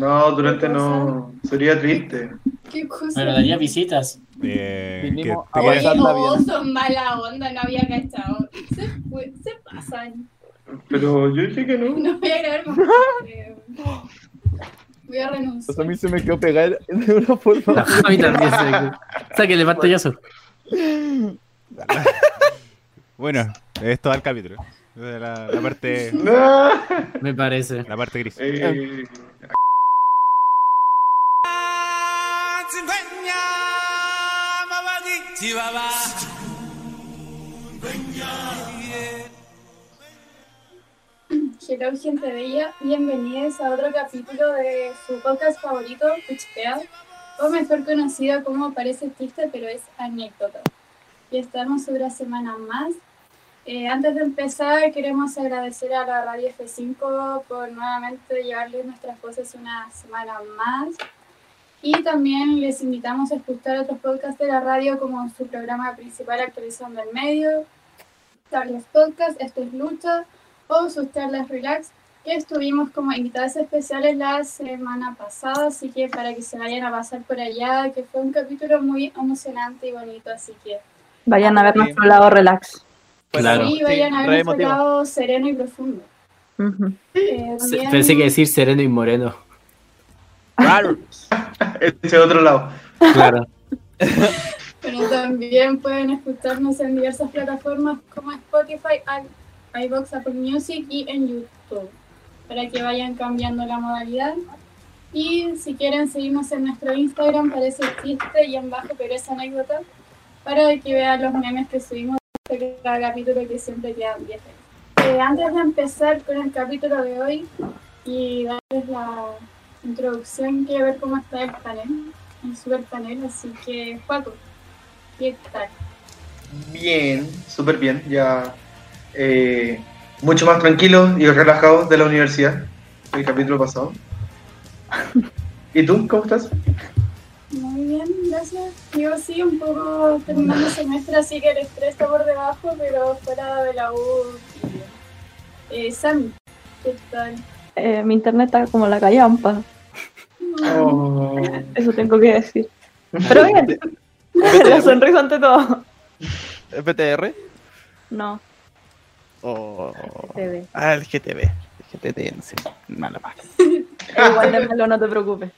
No, durante no. Sería triste. ¿Qué cosa? Pero daría visitas. Eh, que te Oye, no, son mala onda, no había cachado. Se, fue- se pasan. Pero yo dije que no. No voy a grabar más. Voy a renunciar. Pues a mí se me quedó pegar de una forma. A mí también se Sáquele pantallazo. Bueno, esto va al capítulo. La, la parte, No. Me parece. la parte gris. Eh, Hello, gente bella. Bienvenidos a otro capítulo de su podcast favorito, Pitchpead, o mejor conocido como Parece Triste, pero es anécdota. Y estamos otra semana más. Eh, antes de empezar, queremos agradecer a la Radio F5 por nuevamente llevarles nuestras voces una semana más. Y también les invitamos a escuchar otros podcasts de la radio como su programa principal Actualizando el Medio, Charlas Podcast, Esto es Lucha, o sus charlas relax, que estuvimos como invitadas especiales la semana pasada, así que para que se vayan a pasar por allá, que fue un capítulo muy emocionante y bonito, así que Vayan a ver Sí. nuestro lado relax. Claro. sí, vayan a ver nuestro emotivo. lado sereno y profundo. Eh, Pensé que decir sereno y moreno. Claro. Ese otro lado. Claro. Pero también pueden escucharnos en diversas plataformas como Spotify, i- iVoox, Apple Music y en YouTube, para que vayan cambiando la modalidad. Y si quieren seguirnos en nuestro Instagram, parece chiste y en bajo, pero es anécdota, para que vean los memes que subimos de cada capítulo que siempre quedan 10 eh, Antes de empezar con el capítulo de hoy y darles la introducción, quiero ver cómo está el panel, el super panel, así que Paco, ¿qué tal? Bien, súper bien. Ya eh, mucho más tranquilos y relajados de la universidad. El capítulo pasado. ¿Y tú? ¿Cómo estás? Muy bien, gracias. Yo sí, un poco terminando el semestre, así que el estrés está por debajo, pero fuera de la U. Eh, Sam, ¿qué tal? Eh, mi internet está como la callampa, Oh. eso tengo que decir. Pero bien, la sonrisa ante todo. FTR. No, Oh. Ah, el GTV. El GTT, no sé. Mala paga. Igual de malo, no te preocupes.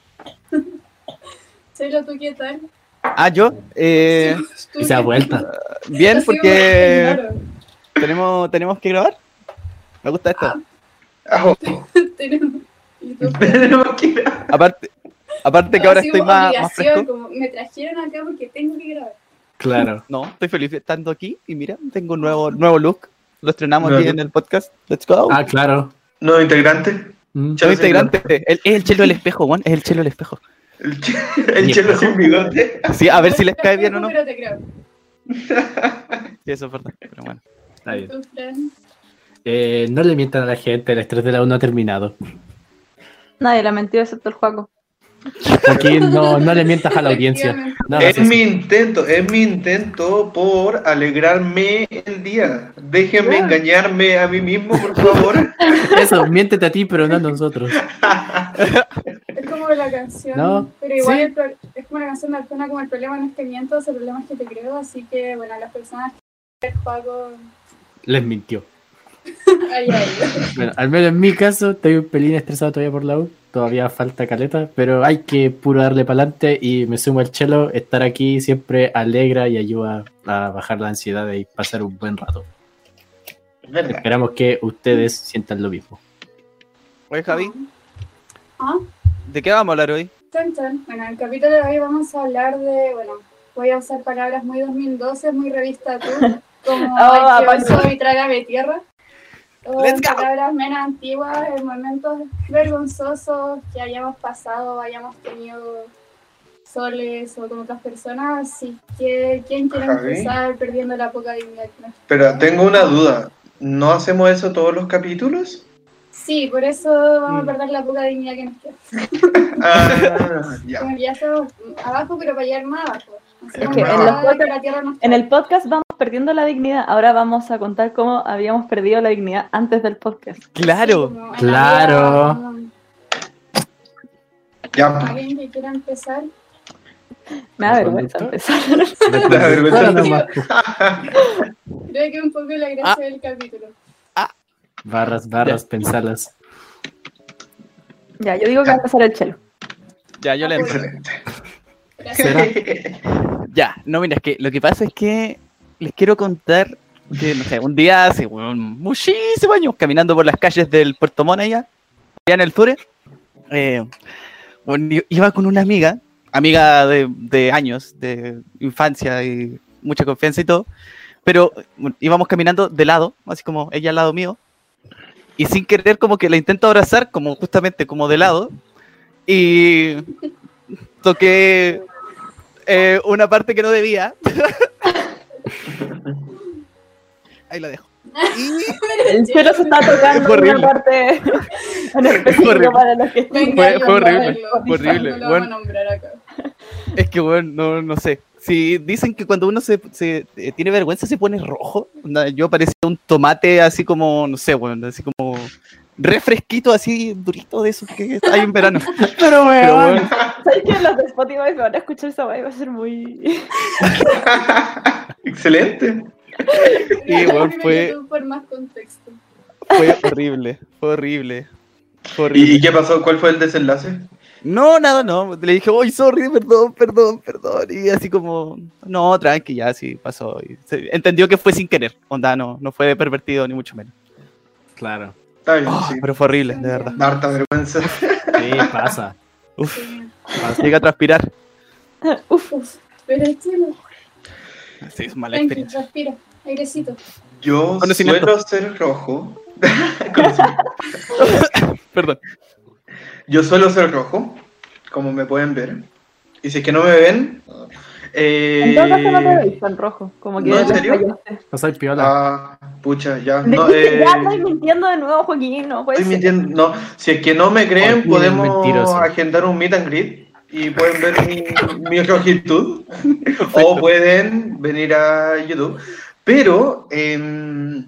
Chelo, ¿tú qué tal? Ah, yo. Eh, ¿Tú Y se da qué- vuelta. bien, porque tenemos, tenemos que grabar. Me gusta esto. Oh, claro, Aparte, aparte que ahora estoy más, más fresco. como, me trajeron acá porque tengo que grabar. Claro. No, estoy feliz estando aquí y mira, tengo un nuevo, nuevo look. Lo estrenamos Nuevo aquí look. en el podcast. Let's go. Ah, claro. Nuevo integrante. Mm. Chelo Nuevo integrante. El- Es el chelo del espejo, Juan. Es el chelo del espejo. El, ch- el chelo sin bigote. Sí, a ver si les cae bien o no. Pero te creo. Sí, eso es verdad. Pero bueno. Está bien. Eh, no le mientan a la gente, el estrés de la U no ha terminado. Nadie la mentió excepto el Juaco. Aquí no, no le mientas a la audiencia. Es mi intento, es mi intento por alegrarme el día. Déjenme engañarme a mí mismo, por favor. Eso, miéntete a ti, pero no a nosotros. Es como la canción, No, pero igual sí. el pro- es como la canción de Arjona, como el problema no es que mientas, el problema es que te creo, así que bueno, las personas que el pago, Les mintió. Ay, ay, Bueno, al menos en mi caso, estoy un pelín estresado todavía por la U. Todavía falta caleta, pero hay que puro darle para adelante y me sumo al chelo. Estar aquí siempre alegra y ayuda a bajar la ansiedad y pasar un buen rato. Esperamos que ustedes sientan lo mismo. Oye, Javi, ¿Ah? ¿de qué vamos a hablar hoy? Chan, chan. Bueno, en el capítulo de hoy vamos a hablar de, bueno, voy a usar palabras muy 2012, muy revista tú, como Ah, ay, que y trágame tierra. O Let's en go. palabras menos antiguas, en momentos vergonzosos que hayamos pasado, hayamos tenido soles o con otras personas. Así que, ¿quién quiere Javi. empezar perdiendo la poca dignidad que nos Pero tengo una duda. ¿No hacemos eso todos los capítulos? Sí, por eso vamos Mm. a perder la poca dignidad que nos queda. Ah, ya. Como ya estamos abajo, pero para llegar más abajo. Es que en los En el podcast vamos perdiendo la dignidad. Ahora vamos a contar cómo habíamos perdido la dignidad antes del podcast. Claro. Claro. Ya, ¿Alguien que quiera empezar? Me da vergüenza empezar. da vergüenza. Nomás. Creo que un poco la gracia del capítulo. Barras, barras, pensalas. Ya, yo digo que va a empezar el chelo. Ya, yo le entro. Excelente. Ya, no, mira, es que lo que pasa es que les quiero contar que, no sé, un día hace weón, muchísimos años, caminando por las calles del Puerto Montt allá, en el Sur, eh, bueno, iba con una amiga, amiga de, de años, de infancia y mucha confianza y todo, pero bueno, íbamos caminando de lado, así como ella al lado mío, y sin querer como que la intento abrazar, como justamente como de lado, y toqué eh, una parte que no debía. Ahí la dejo. El chelo se está tocando Fue horrible. una parte en específico horrible. para los que estén. Fue- horrible, fue horrible. No lo Bueno. es que, bueno, no, no sé. Si dicen que cuando uno se, se, eh, tiene vergüenza se pone rojo, yo parecía un tomate así como, no sé, bueno, así como refresquito, así durito de esos que hay en verano. Pero, weón. bueno, ¿Sabes que los de Spotify me van a escuchar esa? Va a ser muy. Excelente. y bueno, fue, por más contexto. fue horrible, fue horrible. Fue ¿Y, horrible. y qué pasó? ¿Cuál fue el desenlace? No, nada, no. Le dije, uy, sorry, perdón, perdón, perdón. Y así como, no, tranqui, ya sí pasó. Y se- entendió que fue sin querer. Onda, no, no fue pervertido, ni mucho menos. Claro. Está bien, Oh, sí. Pero fue horrible, de verdad. Da harta vergüenza. Sí, pasa. Uf, pasa. llega a transpirar. Uf, pero es chelo. Sí, es mala experiencia. respira. Airecito. Yo suelo ser rojo. Perdón. Yo suelo ser rojo, como me pueden ver. Y si es que no me ven, eh, En todo caso no te veis tan rojo. Como que ¿No, en serio? No soy piola. Ah, pucha, ya. No, eh, ya estoy mintiendo de nuevo, Joaquín. No puede estoy ser. mintiendo. No, si es que no me creen, Joaquín podemos mentiroso. agendar un meet and greet y pueden ver mi, mi rojitud. o pueden venir a YouTube. Pero, em,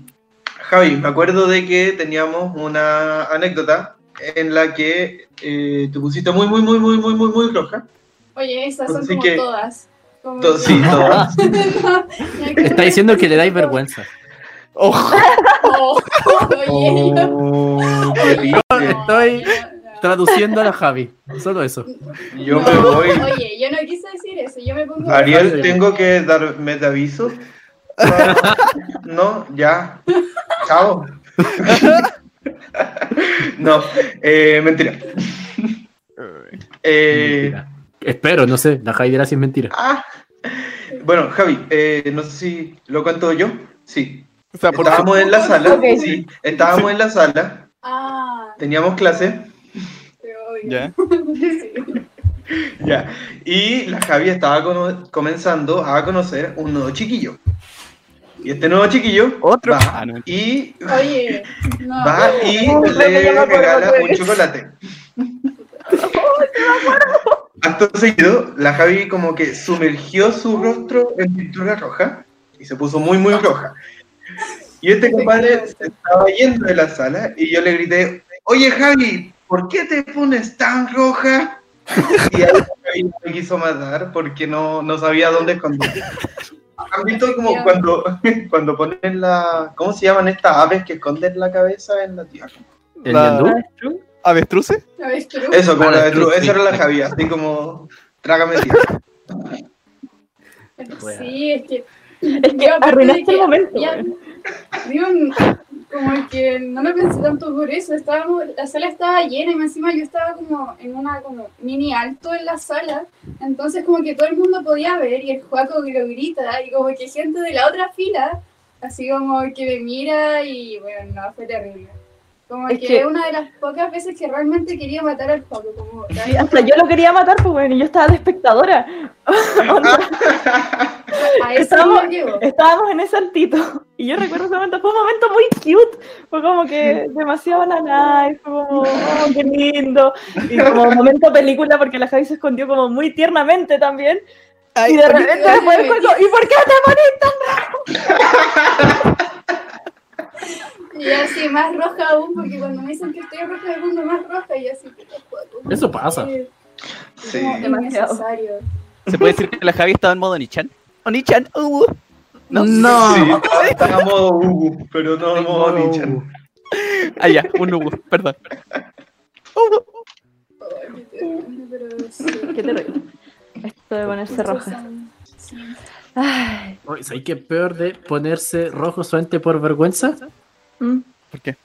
Javi, me acuerdo de que teníamos una anécdota en la que eh, te pusiste muy, muy, muy, muy, muy, muy, muy roja. Oye, esas son Así como que- todas. Como To- que- sí, todas. Ya que- Está diciendo que le dais vergüenza. Oh, Oh, oye, yo- Oh, oye, no, estoy. Traduciendo a la Javi. Solo eso. Yo No, me voy. Oye, yo no quise decir eso, yo me pongo. Ariel, tengo que dar metaviso. Ah, No, ya. Chao. No, eh, mentira. Eh, Mentira. Espero, no sé. La Javi dirá si es mentira. ah, bueno, Javi, eh, no sé si lo cuento yo. Sí. o sea, por Estábamos en la sala. Sí, estábamos en la sala. Ah, Teníamos clase. obvio. Ya. Sí. Ya. Y la Javi estaba comenzando a conocer un nuevo chiquillo. Y este nuevo chiquillo Otro. va Ah, no. y Oye, no. va y No, le regala un chocolate. Acto seguido, la Javi como que sumergió su rostro en pintura roja y se puso muy, muy roja. Y este compadre se estaba yendo de la sala y yo le grité, oye Javi, ¿por qué te pones tan roja? Y ahí la Javi me quiso matar porque no, no sabía dónde esconder. ¿Han visto como cuando, cuando ponen la... ¿Cómo se llaman estas aves que esconden la cabeza en la tierra? ¿El La- yandú? ¿Avestruces? Eso, como la True, esa era la Javi, así como trágame. Sí, es que. Es que arruinaste de que el momento. ya-. Digo, como que no me pensé tanto por eso. Estábamos, la sala estaba llena y encima yo estaba como en una como mini alto en la sala. Entonces como que todo el mundo podía ver y el Juaco que lo grita y como que gente de la otra fila así como que me mira y bueno, no, fue terrible. Como Es que, que- es una de las pocas veces que realmente quería matar al Juaco. Como, Sí, hasta yo lo quería matar, pues bueno, y yo estaba de espectadora. A Estábamos- estábamos en ese altito. Y yo recuerdo ese momento, fue un momento muy cute. Fue como que demasiado la nice, fue como, oh, qué lindo. Y como momento película, porque la Javi se escondió como muy tiernamente también. y de repente después ¿y por qué te pones Y así más roja aún, porque cuando me dicen que estoy roja me pongo más roja y así. Eso pasa. Sí. Demasiado. ¿Se puede decir que la Javi estaba en modo Nichan? Onichan, uh. No. No. Sí, está, está a modo Ugu, pero no a modo Nichan. Ah, ya, un Hugo, perdón. Qué terrible. Esto de ponerse roja. Ay. Oye, ¿Sabes qué es peor de ponerse rojo solamente por vergüenza? mm. ¿Por qué?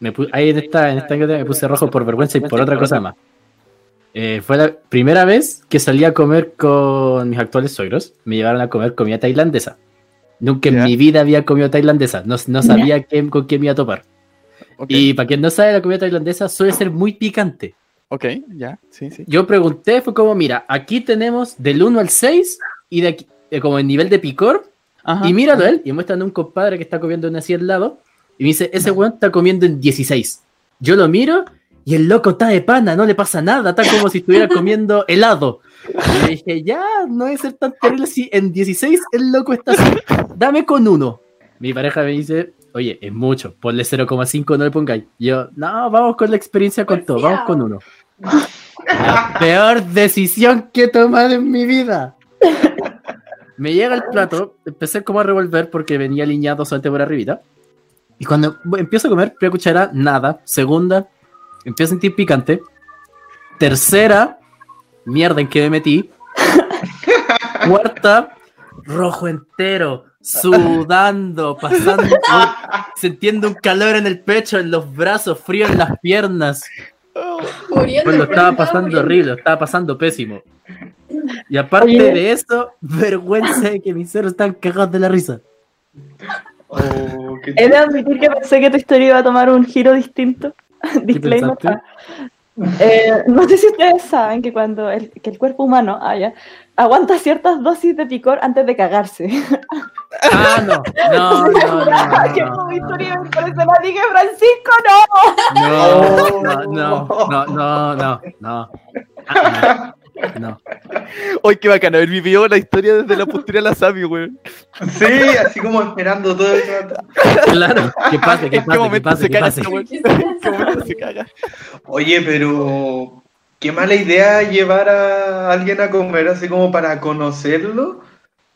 Me ahí en esta, en esta me puse rojo por vergüenza y por otra cosa más. Eh, fue la primera vez que salí a comer con mis actuales suegros. Me llevaron a comer comida tailandesa. Nunca en Ya. mi vida había comido tailandesa. No, no sabía qué- con qué me iba a topar. Ok, Y para quien no sabe, la comida tailandesa suele ser muy picante. ok, ya, sí, sí. Yo pregunté, fue como, mira, aquí tenemos del 1 al 6 y de aquí, eh, como el nivel de picor. Ajá. Y míralo él, y muestran a un compadre que está comiendo en así al lado. Y me dice, ese weón está comiendo en 16. Yo lo miro y el loco está de pana, no le pasa nada, está como si estuviera comiendo helado. Y le dije, ya, no debe ser tan terrible si en 16 el loco está así. Dame con uno. Mi pareja me dice, oye, es mucho, ponle 0,5, no le pongáis. Yo, no, vamos con la experiencia con todo, vamos con uno. La peor decisión que he tomado en mi vida. Me llega el plato, empecé como a revolver porque venía alineado solamente por arribita. Y cuando empiezo a comer, primera cuchara, nada. Segunda, empiezo a sentir picante. Tercera, mierda en que me metí. Cuarta, rojo entero, sudando, pasando, sintiendo un calor en el pecho, en los brazos, frío en las piernas. Muriendo, Pues lo estaba pasando horrible, lo estaba pasando pésimo. Y aparte Oye. de eso, vergüenza de que mis ceros están cagados de la risa. Oh, qué He de admitir que pensé que tu historia iba a tomar un giro distinto. Disclaimer. Eh, no sé si ustedes saben que cuando el, que el cuerpo humano ah, ya, aguanta ciertas dosis de picor antes de cagarse. Ah, no, no, no, no, que no, tu no, historia por eso la dije, Francisco, no. no, no, no, no, no, no, no. Ah, no. Hoy qué bacán haber vivido la historia desde la postura de la Sami, weón. Sí, así como esperando todo el rato. Claro, que pase, que ¿En qué pase, momento pase, se caga pase. ¿Qué ¿En qué momento se caga? Oye, pero qué mala idea llevar a alguien a comer así como para conocerlo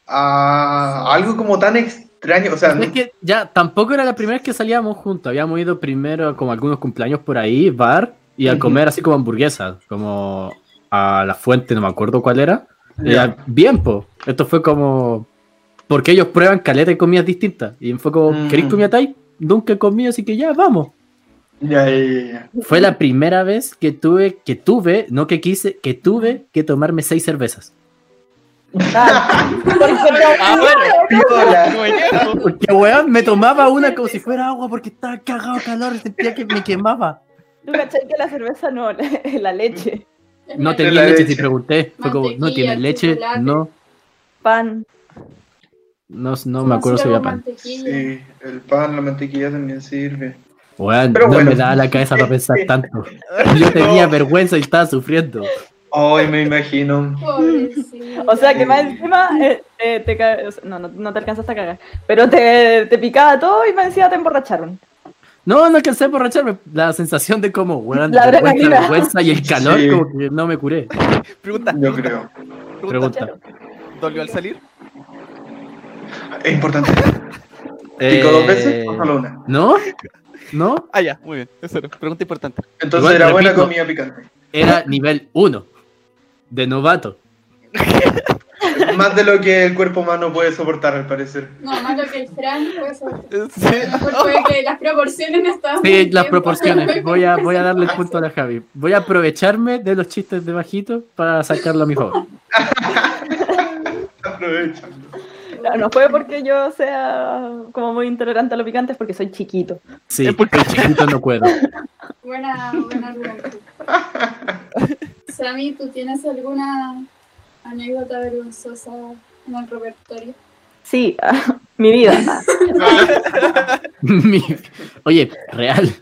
a algo como tan extraño. O sea, Es que ya tampoco era la primera vez que salíamos juntos. Habíamos ido primero como algunos cumpleaños por ahí, bar, y a comer así como hamburguesas, como a la fuente, no me acuerdo cuál era. Y Ya. era bien, po. Esto fue como. Porque ellos prueban caleta y comidas distintas. Y fue como, Mm. ¿queréis comida Thai? Nunca he comido, así que ya, vamos. ya, ya. Fue la primera vez que tuve, que tuve, no que quise, que tuve que tomarme seis cervezas. Ah, porque Ah, weón, me tomaba una como si fuera agua porque estaba cagado de calor, sentía que me quemaba. Tú cachai que la cerveza no, la, la leche, No tenía leche, leche. si pregunté. Fue como, no tiene leche, chocolate. no, pan. no, no me acuerdo si había pan. Sí, el pan, la mantequilla también sirve. Pero no bueno. me daba la cabeza para pensar tanto. Yo tenía vergüenza y estaba sufriendo. Ay, me imagino. Pobrecito. O sea que más encima eh, eh, te ca- o sea, no, no, no te alcanzaste a cagar, pero te, te picaba todo y más encima te emborracharon. No, no alcancé a emborracharme. La sensación de como, weón, La vergüenza, y el calor, Sí. como que no me curé. Pregunta, Yo creo. Pregunta. ¿Dolió al salir? Es importante. ¿Pico dos veces o solo una? ¿No? ¿No? Ah, ya, muy bien. Eso era. Pregunta importante. Entonces Igual, era buena comida picante. Era nivel 1 de novato. Más de lo que el cuerpo humano puede soportar, al parecer. No, más lo que el Fran fue eso. Sí. Que las proporciones no estaban. Sí, las bien. proporciones. Voy a, voy a darle el punto a la Javi. Voy a aprovecharme de los chistes de bajito para sacarlo a mi favor. Aprovecha. No, no fue porque yo sea como muy intolerante a lo picante, es porque soy chiquito. Sí, Es porque- chiquito no puedo. Buena, buena argumento. Sammy, ¿tú tienes alguna anécdota vergonzosa en el repertorio? Sí, mi vida. Oye, real.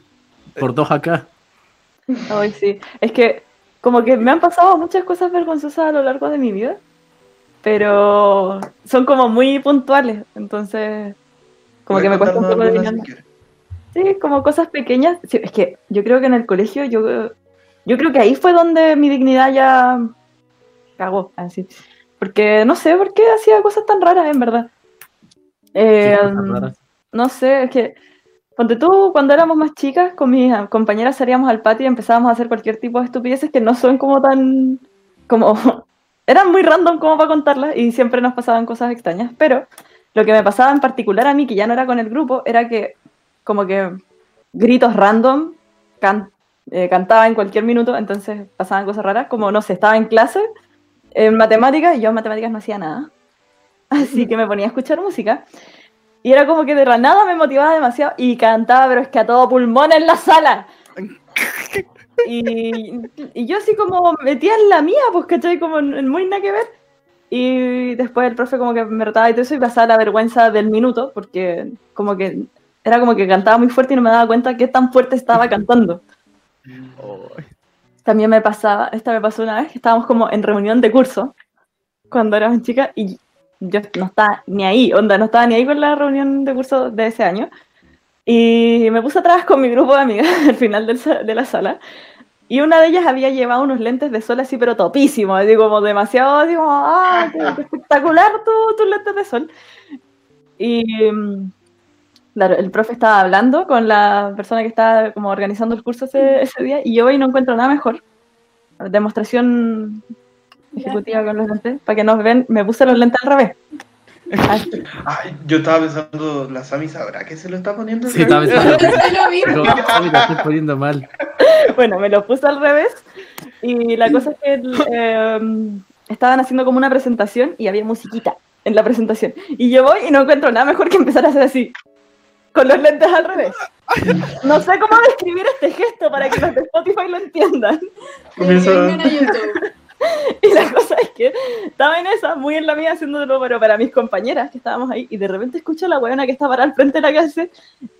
Por dos acá. Ay, sí. Es que como que me han pasado muchas cosas vergonzosas a lo largo de mi vida, pero son como muy puntuales, entonces como que me cuesta un poco de. Sí, como cosas pequeñas. Sí, es que yo creo que en el colegio yo yo creo que ahí fue donde mi dignidad ya cagó, así. Porque no sé por qué hacía cosas tan raras, en verdad. Eh, no sé, es que, ponte tú, cuando éramos más chicas, con mis compañeras salíamos al patio y empezábamos a hacer cualquier tipo de estupideces que no son como tan, como, eran muy random como para contarlas y siempre nos pasaban cosas extrañas, pero lo que me pasaba en particular a mí, que ya no era con el grupo, era que como que gritos random, can- eh, cantaba en cualquier minuto, entonces pasaban cosas raras, como no sé, estaba en clase en matemáticas y yo en matemáticas no hacía nada, así que me ponía a escuchar música y era como que de la nada me motivaba demasiado y cantaba, pero es que a todo pulmón en la sala. Y, y yo así como metía en la mía, pues, ¿cachai? Como en, en muy nada que ver. Y después el profe como que me retaba y todo eso y pasaba la vergüenza del minuto, porque como que era como que cantaba muy fuerte y no me daba cuenta qué tan fuerte estaba cantando. También me pasaba, esta me pasó una vez que estábamos como en reunión de curso, cuando éramos chicas, y yo no estaba ni ahí, onda, no estaba ni ahí con la reunión de curso de ese año. Y me puse atrás con mi grupo de amigas al final del de la sala. Y una de ellas había llevado unos lentes de sol así, pero topísimos, así como demasiado, como, ah, qué, qué espectacular tu- tus lentes de sol. Y mm, claro, el profe estaba hablando con la persona que estaba como organizando el curso ese, ese día, y yo voy y no encuentro nada mejor. Demostración ejecutiva con los lentes, para que nos ven, me puse los lentes al revés. Ay, yo estaba pensando, la Sami sabrá que se lo está poniendo. al Sí, estaba revés? pensando. Sí lo estoy poniendo mal. Bueno, me lo puse al revés y la cosa es que el, eh, estaban haciendo como una presentación y había musiquita en la presentación. Y yo voy y no encuentro nada mejor que empezar a hacer así, con los lentes al revés. No sé cómo describir este gesto para que los de Spotify lo entiendan. Comienza- YouTube. Y la cosa es que estaba en esa, muy en la mía, haciéndolo pero para mis compañeras que estábamos ahí, y de repente escucho a la weona que está parada al frente de la clase,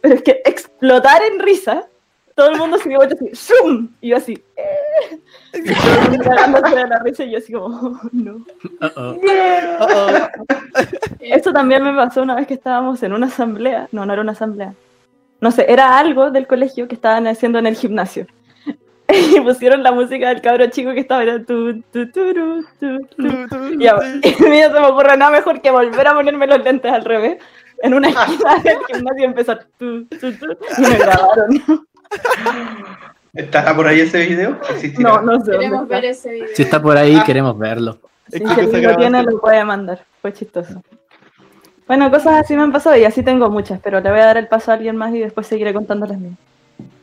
pero es que explotar en risa, todo el mundo se dio vuelta así, ¡zoom! Y yo así, ¡eh! Cagándose de la risa, y yo así como, "Oh, no. Uh-oh. Esto también me pasó una vez que estábamos en una asamblea, no, no era una asamblea, no sé, era algo del colegio que estaban haciendo en el gimnasio. Y pusieron la música del cabro chico que estaba era tu, tu, tu, tu. Y a y a mí no se me ocurre nada mejor que volver a ponerme los lentes al revés en una esquina del gimnasio y empezar tu, tu, tu, y me grabaron. ¿Estará por ahí ese video? ¿Existirá? No, no sé. Queremos ver ese video. Si está por ahí, queremos verlo. Sí, si alguien lo tiene, lo puede mandar. Fue chistoso. Bueno, cosas así me han pasado y así tengo muchas, pero le voy a dar el paso a alguien más y después seguiré contando las mías.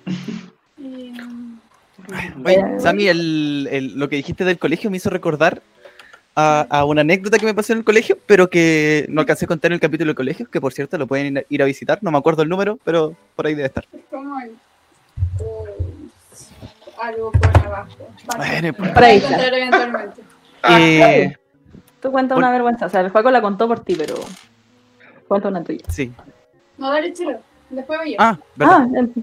Oye, Sammy, el, el- lo que dijiste del colegio me hizo recordar a, a una anécdota que me pasó en el colegio, pero que no alcancé a contar en el capítulo del colegio, que por cierto lo pueden ir a, ir a visitar, no me acuerdo el número, pero por ahí debe estar. es como el- algo por abajo. Vale. Bueno, pues, Por ahí Voy a encontrar eventualmente. Ah, Eh, Tú cuenta Por- una vergüenza. O sea, el Juaco la contó por ti, pero cuenta una tuya. sí. No, dale chelo. Después voy yo. Ah, verdad. Ah, el-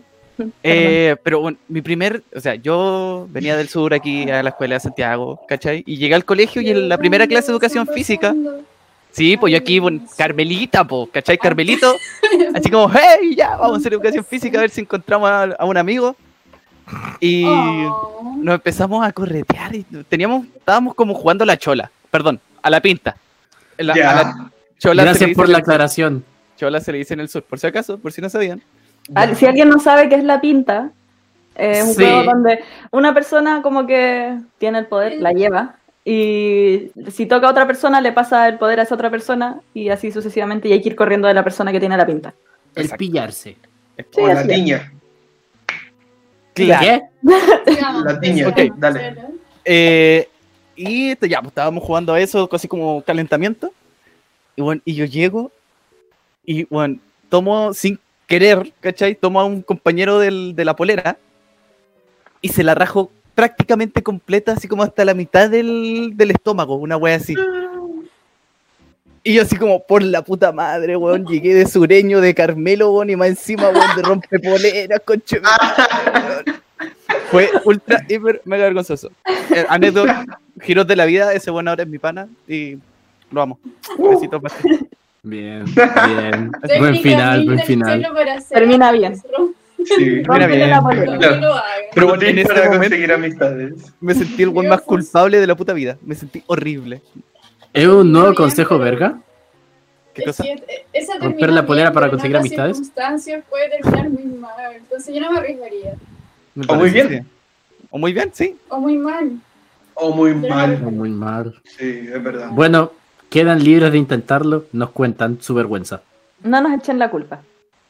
Eh, pero bueno, mi primer, o sea, yo venía del sur aquí a la escuela de Santiago, ¿cachai? Y llegué al colegio y en la primera clase de educación física, sí, pues yo aquí, bueno, Carmelita, pues, ¿cachai? Carmelito, así como, hey, ya, vamos a hacer educación física a ver si encontramos a, a un amigo. Y Oh. nos empezamos a corretear y teníamos, estábamos como jugando a la chola, perdón, a la pinta. La- ya. a la chola se le Gracias por la aclaración. Chola se le dice en el sur, por si acaso, por si no sabían. Si alguien no sabe qué es la pinta, eh, es un Sí. juego donde una persona como que tiene el poder, la lleva, y si toca a otra persona, le pasa el poder a esa otra persona, y así sucesivamente, y hay que ir corriendo de la persona que tiene la pinta. El Exacto. pillarse. Sí, o la tiña. Claro. ¿Qué? Sigamos. La tiña, Ok. dale. Eh, y ya, pues, estábamos jugando a eso, casi como calentamiento. Y bueno, y yo llego y bueno, tomo sin querer, ¿cachai? Tomo a un compañero del- de la polera y se la rajo prácticamente completa, así como hasta la mitad del, del estómago, una wea así. Y yo así como, por la puta madre, weón, llegué de sureño, de Carmelo, weón, y más encima, weón, de rompepoleras, conche. weón. Fue ultra, hiper, mega vergonzoso. Eh, anécdota, giros de la vida, ese bueno ahora es mi pana y lo amo. Besitos, Martín. Bien, bien. buen final, buen final. Termina bien. Sí. Mira bien. la. No. Pero bueno, en ese para momento conseguir amistades. me sentí el buen más culpable de la puta vida. Me sentí horrible. ¿Es un nuevo Bien, consejo verga? ¿Qué cosa? que, eh, esa ¿Romper la polera bien, para conseguir amistades? circunstancias puede terminar muy mal. Entonces yo no me arriesgaría. Me O muy bien. O muy bien, sí. O muy mal. O muy Yo mal. No, Muy mal. Sí, es verdad. Bueno, quedan libres de intentarlo. Nos cuentan su vergüenza. No nos echen la culpa.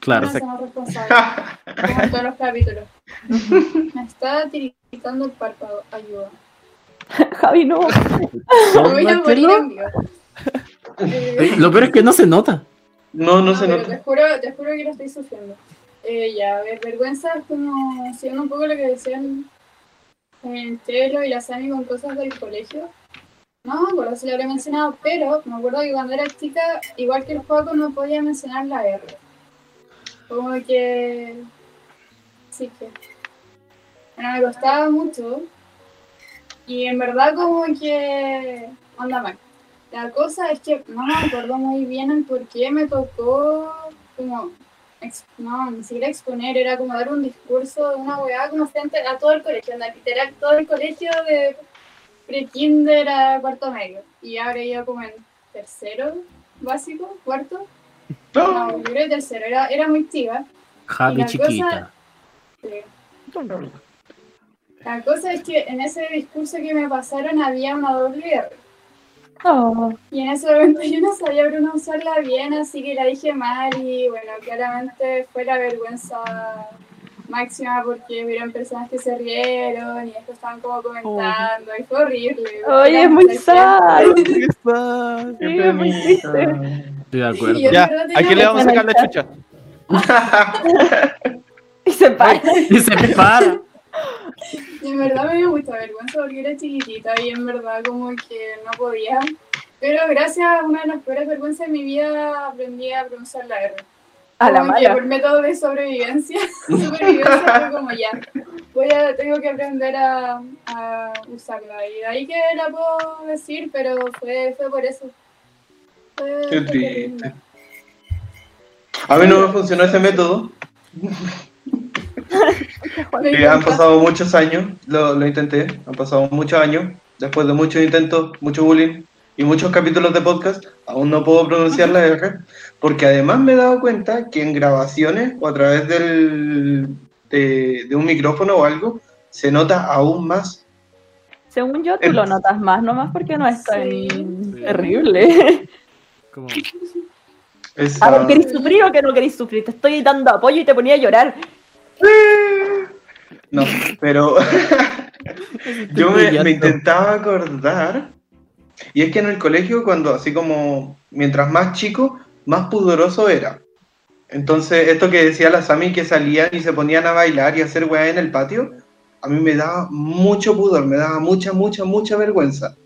Claro. No somos responsables. Como en todos los capítulos. Me está tiritando el párpado. Ayuda. Javi, no. Me voy a morir en vivo. Eh, Eh, Lo peor es que no se nota. No, no se pero nota. Te juro, te juro que lo estoy sufriendo. Eh, ya, a ver, vergüenza es como siendo un poco lo que decían el Telo y la Sami con cosas del colegio. No me acuerdo si lo habré mencionado, pero me acuerdo que cuando era chica, igual que el juego, no podía mencionar la R. Como que. Sí que. Bueno, me costaba mucho. Y en verdad, como que. Anda mal. La cosa es que no me acuerdo muy bien el por qué me tocó como ex- no, ni siquiera exponer, era como dar un discurso de una weá como frente a todo el colegio, anda, literal todo el colegio de pre-kinder a cuarto medio. Y ahora yo como en tercero básico, cuarto, no, yo creo que tercero, era, era muy chiva. Javi chiquita. Sí. La cosa es que en ese discurso que me pasaron había una doble R. Oh. Y en ese momento yo no sabía pronunciarla bien, así que la dije mal y bueno, claramente fue la vergüenza máxima porque hubieron personas que se rieron y después estaban como comentando y fue horrible. Oye, es muy sad. Sí, es muy triste. Estoy de acuerdo. Ya, verdad ¿a quién le vamos a sacar la chucha? Y se para. Y se para. En verdad me dio mucha vergüenza porque era chiquitita y en verdad como que no podía. Pero gracias a una de las peores vergüenzas de mi vida aprendí a pronunciar la R. A la Como que mala. por método de sobrevivencia, supervivencia fue como ya. Voy a, tengo que aprender a, a usarla. Y de ahí que la puedo decir, pero fue, fue por eso. Fue- Qué fue triste. A mí no me funcionó ese método. Han pasado muchos años, lo, lo intenté, han pasado muchos años, después de muchos intentos, mucho bullying y muchos capítulos de podcast, aún no puedo pronunciar la R, porque además me he dado cuenta que en grabaciones o a través del, de, de un micrófono o algo, se nota aún más. Según yo, tú lo notas más, nomás porque no es tan Sí. terrible. Como- Esa- A ver, ¿queréis sufrir o que no queréis sufrir? Te estoy dando apoyo y te ponía a llorar. No, pero yo me, intentaba acordar, y es que en el colegio, cuando así como, mientras más chico, más pudoroso era. Entonces, esto que decía la Sami, que salían y se ponían a bailar y a hacer weá en el patio, a mí me daba mucho pudor, me daba mucha, mucha, mucha vergüenza.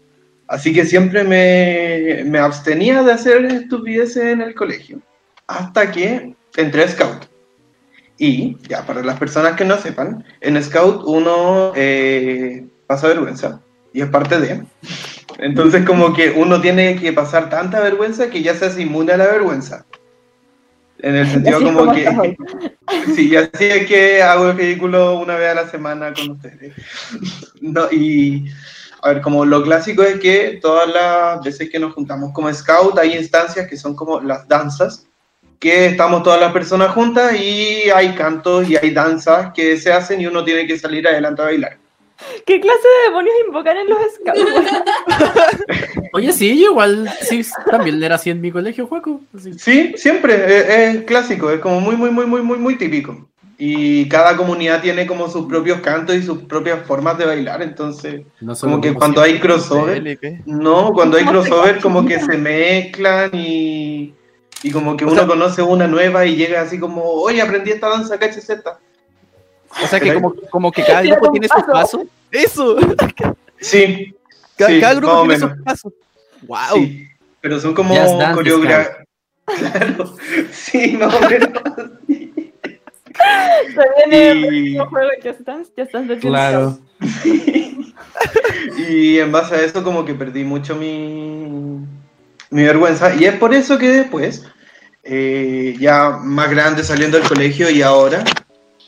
Así que siempre me, me abstenía de hacer estupideces en el colegio. Hasta que entré a Scout. Y, ya, para las personas que no sepan, en Scout uno eh, pasa vergüenza y es parte de. Entonces, como que uno tiene que pasar tanta vergüenza que ya se hace inmune a la vergüenza. En el sentido como como que. Sí, así es que hago el ridículo una vez a la semana con ustedes. No, y. A ver, como lo clásico es que todas las veces que nos juntamos como scout hay instancias que son como las danzas, que estamos todas las personas juntas y hay cantos y hay danzas que se hacen y uno tiene que salir adelante a bailar. ¿Qué clase de demonios invocan en los scouts? Oye, sí, yo igual sí, también era así en mi colegio, Juaco. Sí, siempre, es, es clásico, es como muy, muy, muy, muy, muy, muy típico. Y cada comunidad tiene como sus propios cantos y sus propias formas de bailar, entonces, No como que cuando hay crossover, no, cuando hay ¿Cómo se crossover como que se mezclan y, y como que O uno sea- conoce una nueva y llega así como, oye, aprendí esta danza KHZ. O sea que como, como que cada grupo tiene sus paso. pasos. ¡Eso! Sí, Cada, Sí, cada más grupo tiene menos. sus pasos. ¡Wow! sí, pero son como coreografías. Claro, sí, más o menos. Se viene el Y- juego de Just Dance, Just Dance versión Claro. Y en base a eso como que perdí mucho mi, mi vergüenza. Y es por eso que después, eh, ya más grande saliendo del colegio y ahora,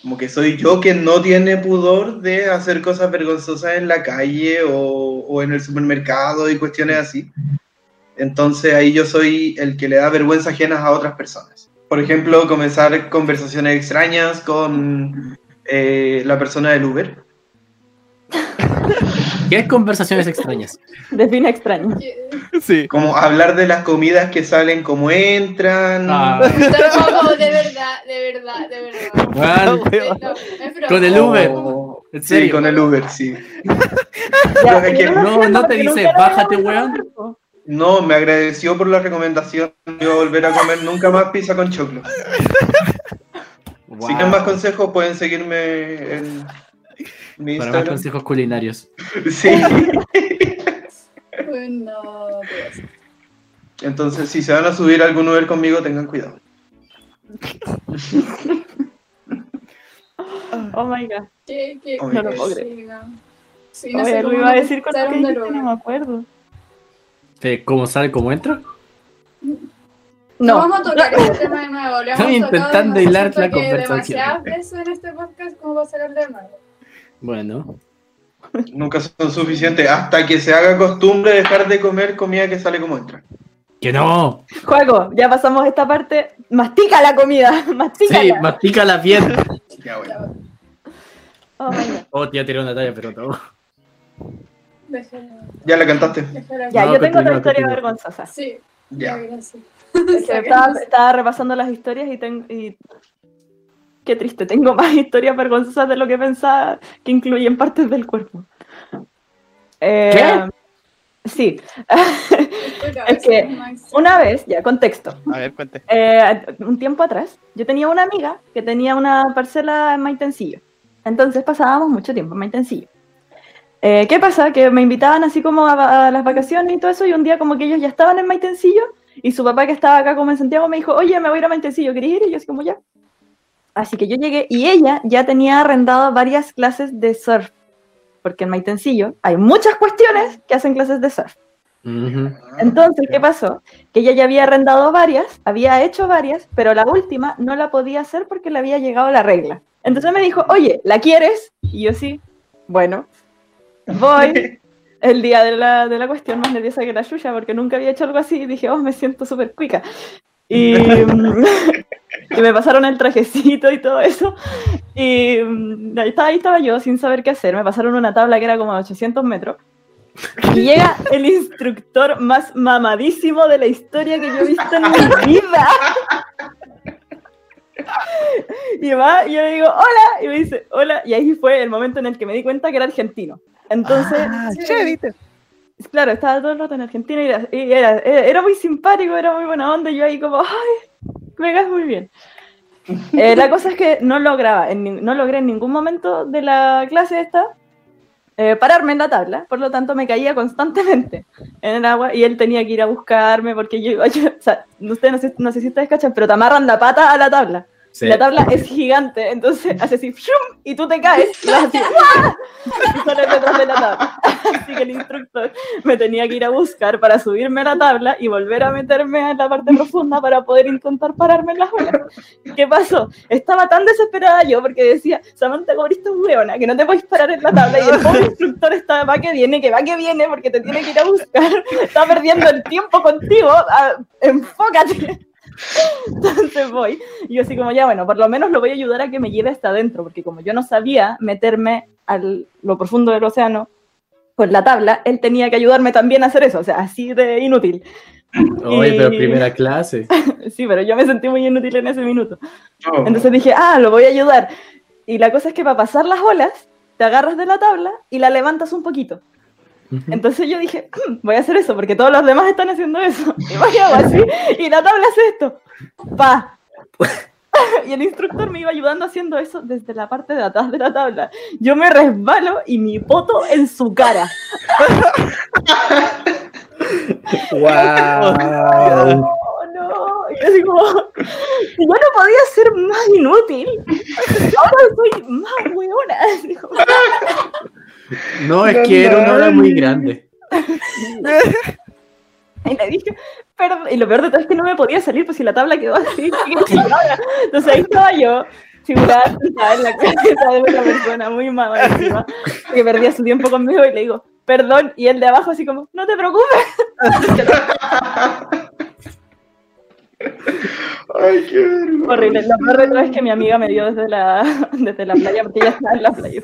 Como que soy yo quien no tiene pudor de hacer cosas vergonzosas en la calle o, o en el supermercado y cuestiones así. Entonces ahí yo soy el que le da vergüenza ajenas a otras personas. Por ejemplo, comenzar conversaciones extrañas con eh, la persona del Uber. ¿Qué es conversaciones extrañas? Define extraño. Sí. Como hablar de las comidas que salen como entran. Ah. Tampoco, de verdad, de verdad, de verdad. Eh, no, es broma. Con el Uber. O- ¿En Sí, con el Uber, sí. Ya, no- no te dice, "Bájate, weón". No, me agradeció por la recomendación. Yo voy a volver a comer nunca más pizza con choclo. Si quieren más consejos, pueden seguirme en mi Para más Instagram. consejos culinarios. Sí. No, pues. Entonces, si se van a subir a algún Uber conmigo, tengan cuidado. Oh my god. ¿Qué, qué, Oh, no lo puedo creer. siga? Sí, no Oye, sé cómo iba a decir contestar que dijiste, no me acuerdo. Eh, ¿Cómo sale, cómo entra? No No, vamos a tocar este tema de nuevo. Le Estoy intentando hilar la conversación. demasiadas veces en este podcast como para sacarle de nuevo. Bueno. Nunca son suficientes hasta que se haga costumbre dejar de comer comida que sale como entra. ¡Que no! Juego, ya pasamos esta parte. Mastica la comida, mastícala. Sí, mastícala bien. Ya, bueno. Oh my god. Oh, tía, tiré una talla, pero. Déjala, Ya la cantaste. Ya, No, yo tengo otra historia continúa. vergonzosa. Sí, ya. Es que estaba, estaba repasando las historias y, tengo y qué triste, tengo más historias vergonzosas de lo que pensaba que incluyen partes del cuerpo. Eh, ¿Qué? Sí, Es que una vez, ya, contexto. A ver, cuente. Eh, un tiempo atrás, yo tenía una amiga que tenía una parcela en Maitencillo. Entonces pasábamos mucho tiempo en Maitencillo. Eh, ¿Qué pasa? Que me invitaban así como a, a las vacaciones y todo eso, y un día como que ellos ya estaban en Maitencillo, y su papá que estaba acá como en Santiago me dijo, oye, me voy a ir a Maitencillo, ¿querés ir? Y yo así como ya. Así que yo llegué, y ella ya tenía arrendado varias clases de surf, porque en Maitencillo hay muchas cuestiones que hacen clases de surf. Entonces, ¿qué pasó? Que ella ya había arrendado varias, había hecho varias, pero la última no la podía hacer porque le había llegado la regla. Entonces me dijo, oye, ¿la quieres? Y yo sí, bueno, voy. El día de la, de la cuestión más nerviosa que la suya, porque nunca había hecho algo así, y dije, oh, me siento súper cuica. Y, y me pasaron el trajecito y todo eso. Y mm, ahí estaba, ahí estaba yo sin saber qué hacer. Me pasaron una tabla que era como de 800 metros. Y llega el instructor más mamadísimo de la historia que yo he visto en mi vida. Y va, y yo le digo, hola, y me dice, hola, y ahí fue el momento en el que me di cuenta que era argentino. Entonces, Ah, ¿viste? claro, estaba todo el rato en Argentina y era, y era, era muy simpático, era muy buena onda, y yo ahí como, ay, me caes muy bien. Eh, la cosa es que no lograba, en no logré en ningún momento de la clase esta eh, pararme en la tabla, por lo tanto me caía constantemente en el agua y él tenía que ir a buscarme porque yo, yo- o sea, ustedes no sé, no sé si ustedes cachan, pero te amarran la pata a la tabla. Sí. La tabla es gigante, entonces hace así ¡fium! y tú te caes y vas así y sales detrás de la tabla. Así que el instructor me tenía que ir a buscar para subirme a la tabla y volver a meterme en la parte profunda para poder intentar pararme en las olas. ¿Qué pasó? Estaba tan desesperada yo porque decía, Samantha, como eres un hueona, que no te puedes parar en la tabla y el pobre instructor está, va que viene, que va que viene porque te tiene que ir a buscar, está perdiendo el tiempo contigo, ah, enfócate. Entonces voy, y yo así como ya, bueno, por lo menos lo voy a ayudar a que me lleve hasta adentro, porque como yo no sabía meterme a lo profundo del océano con la tabla, él tenía que ayudarme también a hacer eso, o sea, así de inútil. Oye, pero primera clase. Sí, pero yo me sentí muy inútil en ese minuto. Entonces dije, ah, lo voy a ayudar. Y la cosa es que para pasar las olas, te agarras de la tabla y la levantas un poquito. Entonces yo dije, "Mm, voy a hacer eso, porque todos los demás están haciendo eso. Y voy a así, y la tabla hace esto. Pa. Y el instructor me iba ayudando haciendo eso desde la parte de atrás de la tabla. Yo me resbalo y mi poto en su cara. ¡Wow! Oh, no. Y yo si yo no podía ser más inútil, ahora soy más hueona. No, es que era una ola muy grande. Y le dije, pero, y lo peor de todo es que no me podía salir, pues si la tabla quedó así. Entonces ahí estaba yo, figuraba sentada en la cabeza de una persona muy mala encima, que perdía su tiempo conmigo y le digo, perdón, y el de abajo así como, no te preocupes. Ay, qué vergüenza. Horrible. Lo peor de todo es que mi amiga me dio desde la, desde la playa, porque ella estaba en la playa.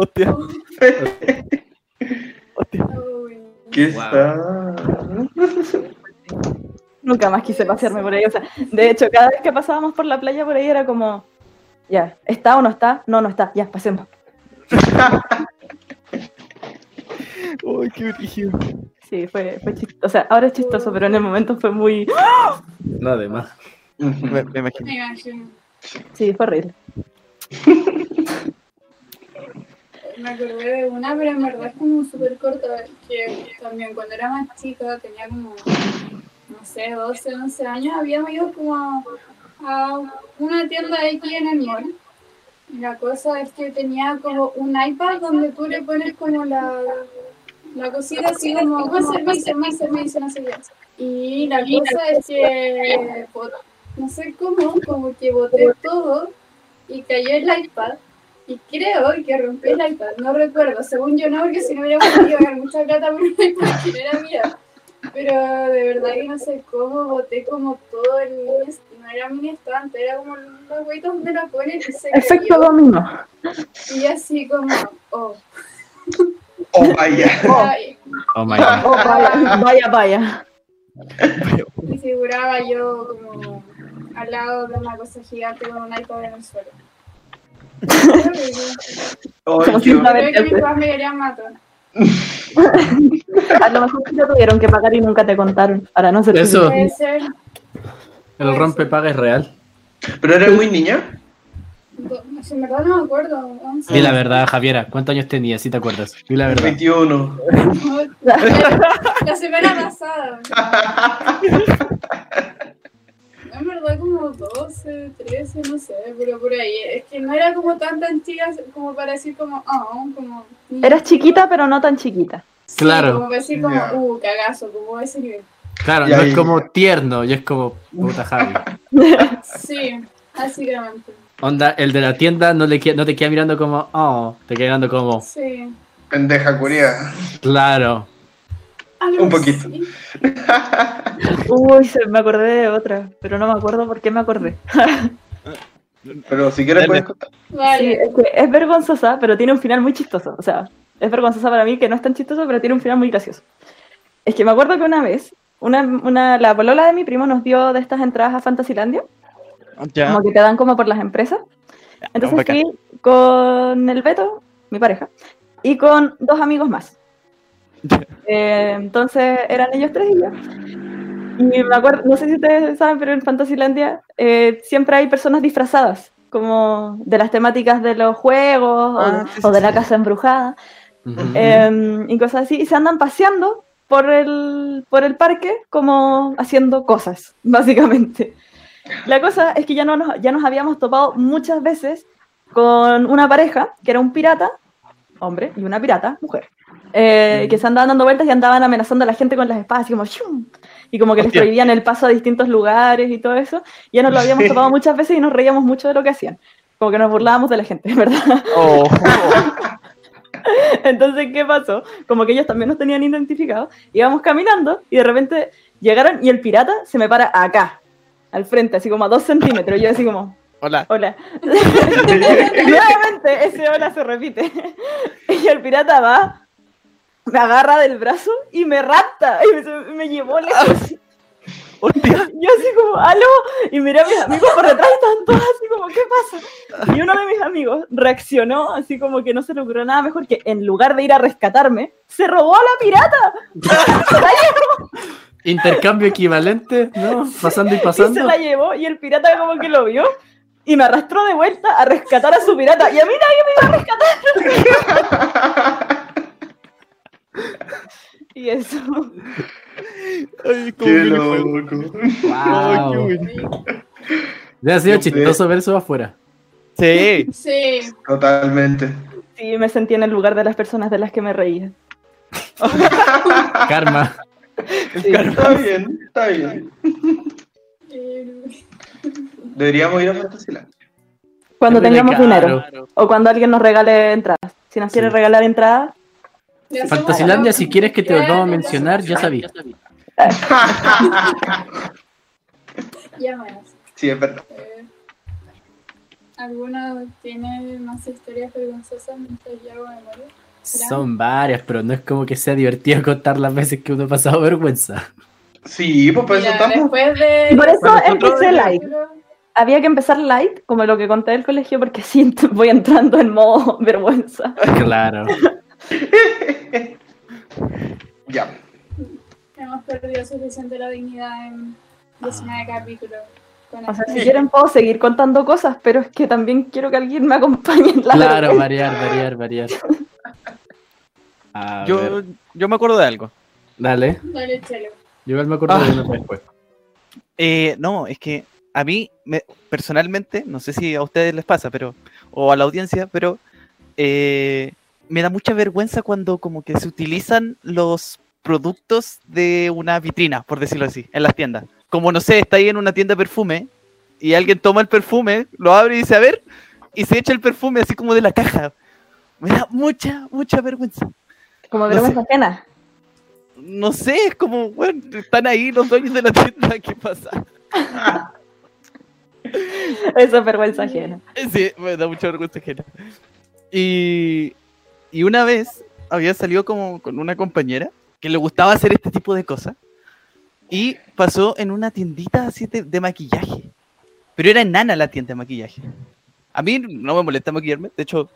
Hostia. Hostia. ¿Qué Wow. está? Nunca más quise pasearme por ahí. O sea, de hecho, cada vez que pasábamos por la playa por ahí era como, ya, ¿está o no está? No, no está, ya, pasemos. Uy, qué brígido. Sí, fue, fue chistoso. O sea, ahora es chistoso, pero en el momento fue muy... No, de más. Me. Me imagino. Sí, fue horrible. Me acordé de una, pero en verdad es como súper corta, que también cuando era más chica, tenía como, no sé, 12, 11 años, habíamos ido como a, una tienda aquí en el mall. Y la cosa es que tenía como un iPad donde tú le pones como la, la cosita así como, más servicio, más servicio, no sé qué. Y la cosa es que, no sé cómo, como que boté todo y cayó el iPad. Y creo que rompí el iPad, no recuerdo, según yo no, porque si no hubiera podido ganar mucha plata por un iPad que no era mía. Pero de verdad que no sé cómo boté como todo el mini, no era mini estante, era como los hueitos donde lo ponen y se Efecto cayó. dominó. Y así como, oh, Oh, vaya. ay, Oh my god. Oh, vaya, vaya, vaya. y figuraba yo como al lado de una cosa gigante con un iPad en el suelo. Como si Creo que mis papás me querían matar. A lo mejor te tuvieron que pagar y nunca te contaron. Para no ser Eso. Puede ser. El rompepaga es real. ¿Pero eres muy niña? Do- si En verdad no me acuerdo. Di la verdad, Javiera. ¿Cuántos años tenías? Si te acuerdas. Di la verdad. 21. La, la semana pasada. En verdad como 12, 13, no sé, pero por ahí. Es que no era como tan tan chica como para decir como, oh, como... Eras chiquita, pero no tan chiquita. Sí, Claro. como para decir como, Ya. uh, cagazo, como ese nivel. Claro, Y no ahí- es como tierno, y es como puta Javi. Sí, básicamente. Onda, el de la tienda no, le queda- no te queda mirando como, oh, te queda mirando como, Sí. Pendeja curia. claro. Algo Un poquito. Uy, se me acordé de otra, pero no me acuerdo por qué me acordé. Pero si quieres Dale. puedes contar. Sí, Vale. es, que es vergonzosa, pero tiene un final muy chistoso. O sea, es vergonzosa para mí que no es tan chistoso, pero tiene un final muy gracioso. Es que me acuerdo que una vez, una, una, la polola de mi primo nos dio de estas entradas a Fantasylandia, Ya. como que te dan como por las empresas. Entonces fui con el Beto, mi pareja, y con dos amigos más. Eh, entonces eran ellos tres y yo. Y me acuerdo, no sé si ustedes saben, pero en Fantasylandia eh, siempre hay personas disfrazadas, como de las temáticas de los juegos o- Ah, sí, o, sí, de sí, la casa embrujada Ujú. eh, y cosas así, y se andan paseando por el, por el parque como haciendo cosas, básicamente. La cosa es que ya, no nos, ya nos habíamos topado muchas veces con una pareja que era un pirata, hombre, y una pirata, mujer, eh, que se andaban dando vueltas y andaban amenazando a la gente con las espadas, así como ¡shum! y como que les prohibían el paso a distintos lugares y todo eso. Ya nos lo habíamos topado muchas veces y nos reíamos mucho de lo que hacían. Como que nos burlábamos de la gente, ¿verdad? Oh, Entonces, ¿qué pasó? Como que ellos también nos tenían identificados, íbamos caminando y de repente llegaron y el pirata se me para acá, al frente, así como a dos centímetros. Y yo así como, hola. hola. Nuevamente ese hola se repite. Y el pirata va, me agarra del brazo y me rapta y me, me llevó lejos. Hostia. Yo así como, aló, y miré a mis amigos por detrás estaban todos así como, ¿qué pasa? Y uno de mis amigos reaccionó así como que no se le ocurrió nada mejor que en lugar de ir a rescatarme, se robó a la pirata Intercambio equivalente, ¿no? Pasando y y se pasando. la llevó y el pirata como que lo vio y me arrastró de vuelta a rescatar a su pirata y a mí nadie me iba a rescatar. y eso. Ay, Qué loco. Ay, qué Wow. bueno. Ya ha sido sé. chistoso ver eso afuera. Sí. Sí. Totalmente. Sí, me sentí en el lugar de las personas de las que me reía. Karma. Sí. Está bien, está bien. Deberíamos ir a Fantasyland. Cuando tengamos caro. dinero. O cuando alguien nos regale entradas. Si nos quiere Sí. regalar entradas, Fantasilandia, si quieres que te Ya, volvamos a ya, mencionar, ya sabí. Ya más. Sí, es verdad. Eh, ¿Alguno tiene más historias vergonzosas mientras yo hago memoria? Son varias, pero no es como que sea divertido contar las veces que uno ha pasado vergüenza. Sí, pues por eso Mira, estamos. después de... Y por eso de- empecé light. había que empezar light, como lo que conté del colegio, porque sí voy entrando en modo vergüenza. Claro. Ya. Hemos perdido suficiente la dignidad en 19 capítulos. Con O sea, esto. si quieren puedo seguir contando cosas, pero es que también quiero que alguien me acompañe en la Claro, variar, variar, variar. A Yo, ver, yo me acuerdo de algo. dale. Dale, chelo. Yo igual me acuerdo Ah. de uno después. Eh, no, es que a mí, me- personalmente, no sé si a ustedes les pasa, pero o a la audiencia, pero eh, me da mucha vergüenza cuando como que se utilizan los productos de una vitrina, por decirlo así, en las tiendas. Como no sé, está ahí en una tienda de perfume y alguien toma el perfume, lo abre y dice, a ver, y se echa el perfume así como de la caja. Me da mucha, mucha vergüenza. Como No vergüenza ajena. No sé, es como, bueno, están ahí los dueños de la tienda, ¿qué pasa? Eso es vergüenza ajena. Sí, me da mucha vergüenza ajena. Y, y una vez había salido como con una compañera que le gustaba hacer este tipo de cosas. Y pasó en una tiendita así de, de maquillaje. Pero era enana la tienda de maquillaje. A mí no me molesta maquillarme. De hecho,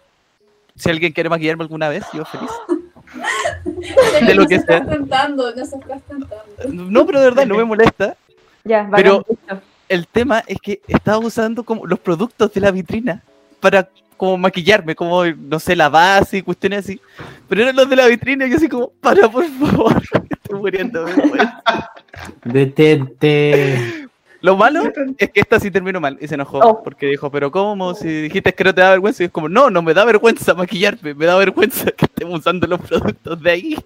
si alguien quiere maquillarme alguna vez, yo feliz. Chelo, lo nos que estás sea. tentando, nos estás tentando. No, pero de verdad no me molesta. Ya, Pero-. El tema es que estaba usando como los productos de la vitrina para como maquillarme, como, no sé, la base y cuestiones así. Pero eran los de la vitrina y yo así como, para, por favor, estoy muriendo. de vergüenza". Detente. Lo malo es que esta sí terminó mal y se enojó Oh. porque dijo, pero ¿cómo? Si dijiste que no te da vergüenza y es como, no, no me da vergüenza maquillarme, me da vergüenza que estemos usando los productos de ahí.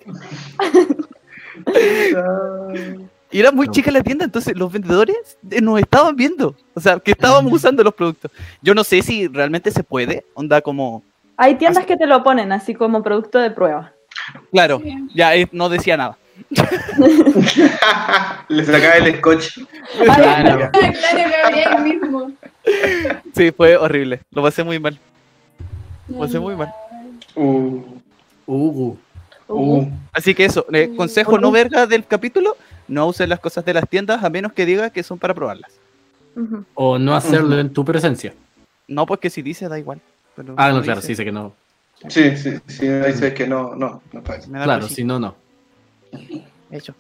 Y era muy No. chica la tienda, entonces los vendedores eh, nos estaban viendo. O sea, que estábamos usando los productos. Yo no sé si realmente se puede. Onda como. Hay tiendas que te lo ponen así como producto de prueba. Claro, Sí. ya eh, no decía nada. Le sacaba el scotch. Claro. Ah, claro, Gabriel mismo. Sí, fue horrible. Lo pasé muy mal. No, Pasé muy mal. Uh, Uh, uh. Así que eso, eh, consejo no verga del capítulo: no usen las cosas de las tiendas a menos que diga que son para probarlas. O no hacerlo en tu presencia. No, porque si dice, da igual. pero Ah, no, claro, dice, sí, sé que no. Sí, sí, sí, no dices que no, no, no pasa. Claro, si no, no. Hecho.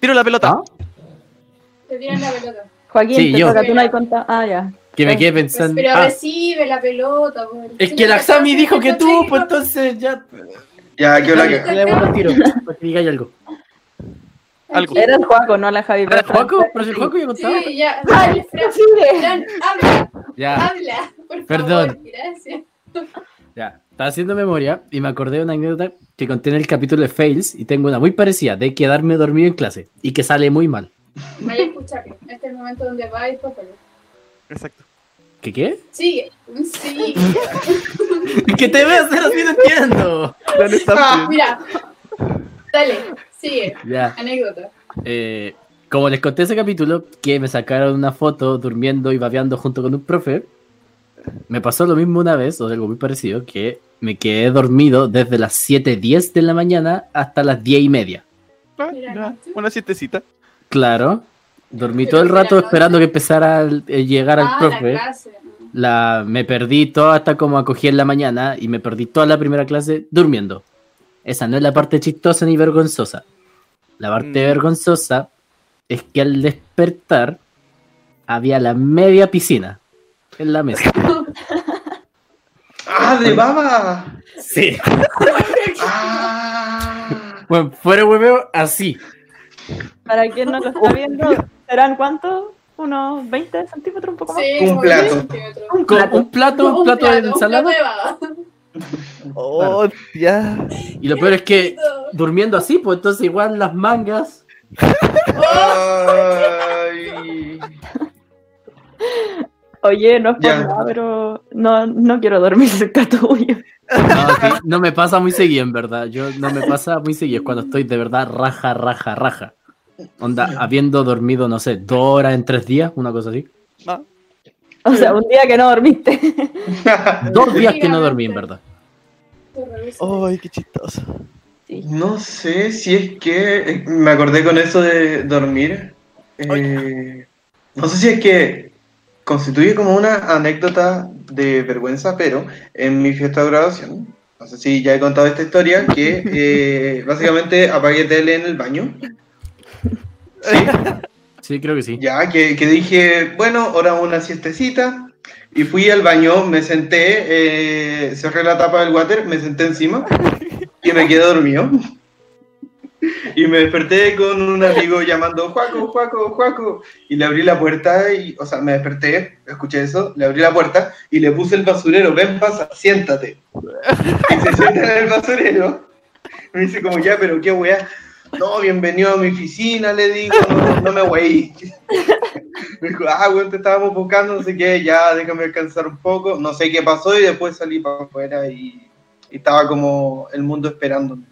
Tiro la pelota. ¿Ah? Te tiran la pelota. Joaquín, Sí, te yo. toca, tú no hay contado. Ah, ya. Que me quedé Pues, pensando. pero ah, recibe la pelota. es que la Xami dijo que tú, pues entonces ya. Ya, que la Le que. damos el tiro para que digáis algo. Algo. Era el Juaco, no la Javi. ¿Era pero- Juaco? ¿Pero si el Juaco ya contaba? Sí, ya. Ay, Dale, Fran, sigue. Fran, habla, Ya, habla, por Perdón. favor. Gracias. ya. Estaba haciendo memoria y me acordé de una anécdota que conté en el capítulo de Fails y tengo una muy parecida de quedarme dormido en clase y que sale muy mal. Vaya a escucharlo. Este es el momento donde va ir papel. Exacto. ¿Qué qué? Sigue. Sí. que te veas hacer así, no entiendo. Mira. Dale. Sigue. Ya. Anécdota. Eh, como les conté ese capítulo, que me sacaron una foto durmiendo y babeando junto con un profe, me pasó lo mismo una vez, o algo muy parecido, que me quedé dormido desde las 7.10 de la mañana hasta las 10 y media. Ah. Una siestecita. Claro, dormí todo el rato esperando que empezara a llegar al ah, la profe. clase. La, me perdí toda hasta como acogí en la mañana y me perdí toda la primera clase durmiendo. Esa no es la parte chistosa ni vergonzosa. La parte Mm. vergonzosa es que al despertar había la media piscina en la mesa. ¡Ah, de baba! Sí. ¡Ah! Bueno, fuera hueveo, así. Para quien no lo está viendo, ¿serán cuántos? ¿Unos 20 centímetros, un poco más? Sí, Un plato. 10 centímetros. Un plato. un plato, un plato de un ensalada. plato de baba. Oh, ya. Y lo peor es que durmiendo así, pues entonces igual las mangas. ¡Ay! Oye, no es por Ya. nada, pero no, no quiero dormir cerca tuyo. No, sí, no me pasa muy seguido, en verdad. Yo no me pasa muy seguido. Es cuando estoy de verdad raja, raja, raja. Onda, habiendo dormido, no sé, dos horas en tres días, una cosa así. O sea, un día que no dormiste. Dos días que no dormí, en verdad. Ay, qué chistoso. No sé si es que eh, me acordé con eso de dormir. Eh, no sé si es que constituye como una anécdota de vergüenza, pero en mi fiesta de graduación, no sé si ya he contado esta historia, que eh, básicamente apagué tele en el baño. Sí, Sí, creo que sí. ya, que, dije, bueno, ahora una siestecita. Y fui al baño, me senté, eh, cerré la tapa del water, me senté encima y me quedé dormido. Y me desperté con un amigo llamando Juaco, Juaco, Juaco. Y le abrí la puerta y, o sea, me desperté, escuché eso, le abrí la puerta y le puse el basurero, ven, pasa, siéntate. Y se sienta en el basurero. Me dice como, ya, pero qué weá. No, bienvenido a mi oficina, le digo, no, no me voy. Me dijo, ah, weón, te estábamos buscando, no sé qué, ya, déjame descansar un poco. No sé qué pasó y después salí para afuera y, y estaba como el mundo esperándome.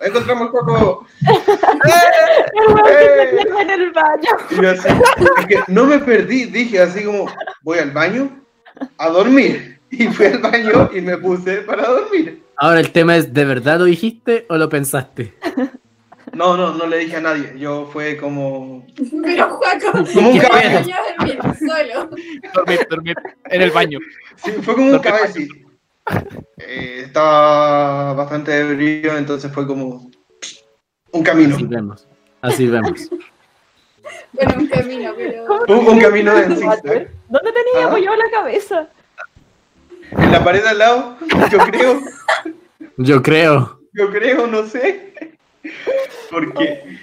Encontramos Coco. El ¡Eh! pierde en el baño. Y yo así, es que no me perdí, dije así como, voy al baño a dormir. Y fui al baño y me puse para dormir. Ahora el tema es, ¿de verdad lo dijiste o lo pensaste? No, no, no le dije a nadie. Yo fue como, Pero Juaco, como un dormir solo. Dormir, dormir en el baño. Sí, fue como un caballo. sí. Eh, estaba bastante ebrio, entonces fue como un camino. Así vemos. Así vemos. Bueno, un camino, pero. Un, un camino de. ¿Dónde tenía Ah. apoyado la cabeza? En la pared al lado, yo creo, Yo creo. yo creo, no sé. Porque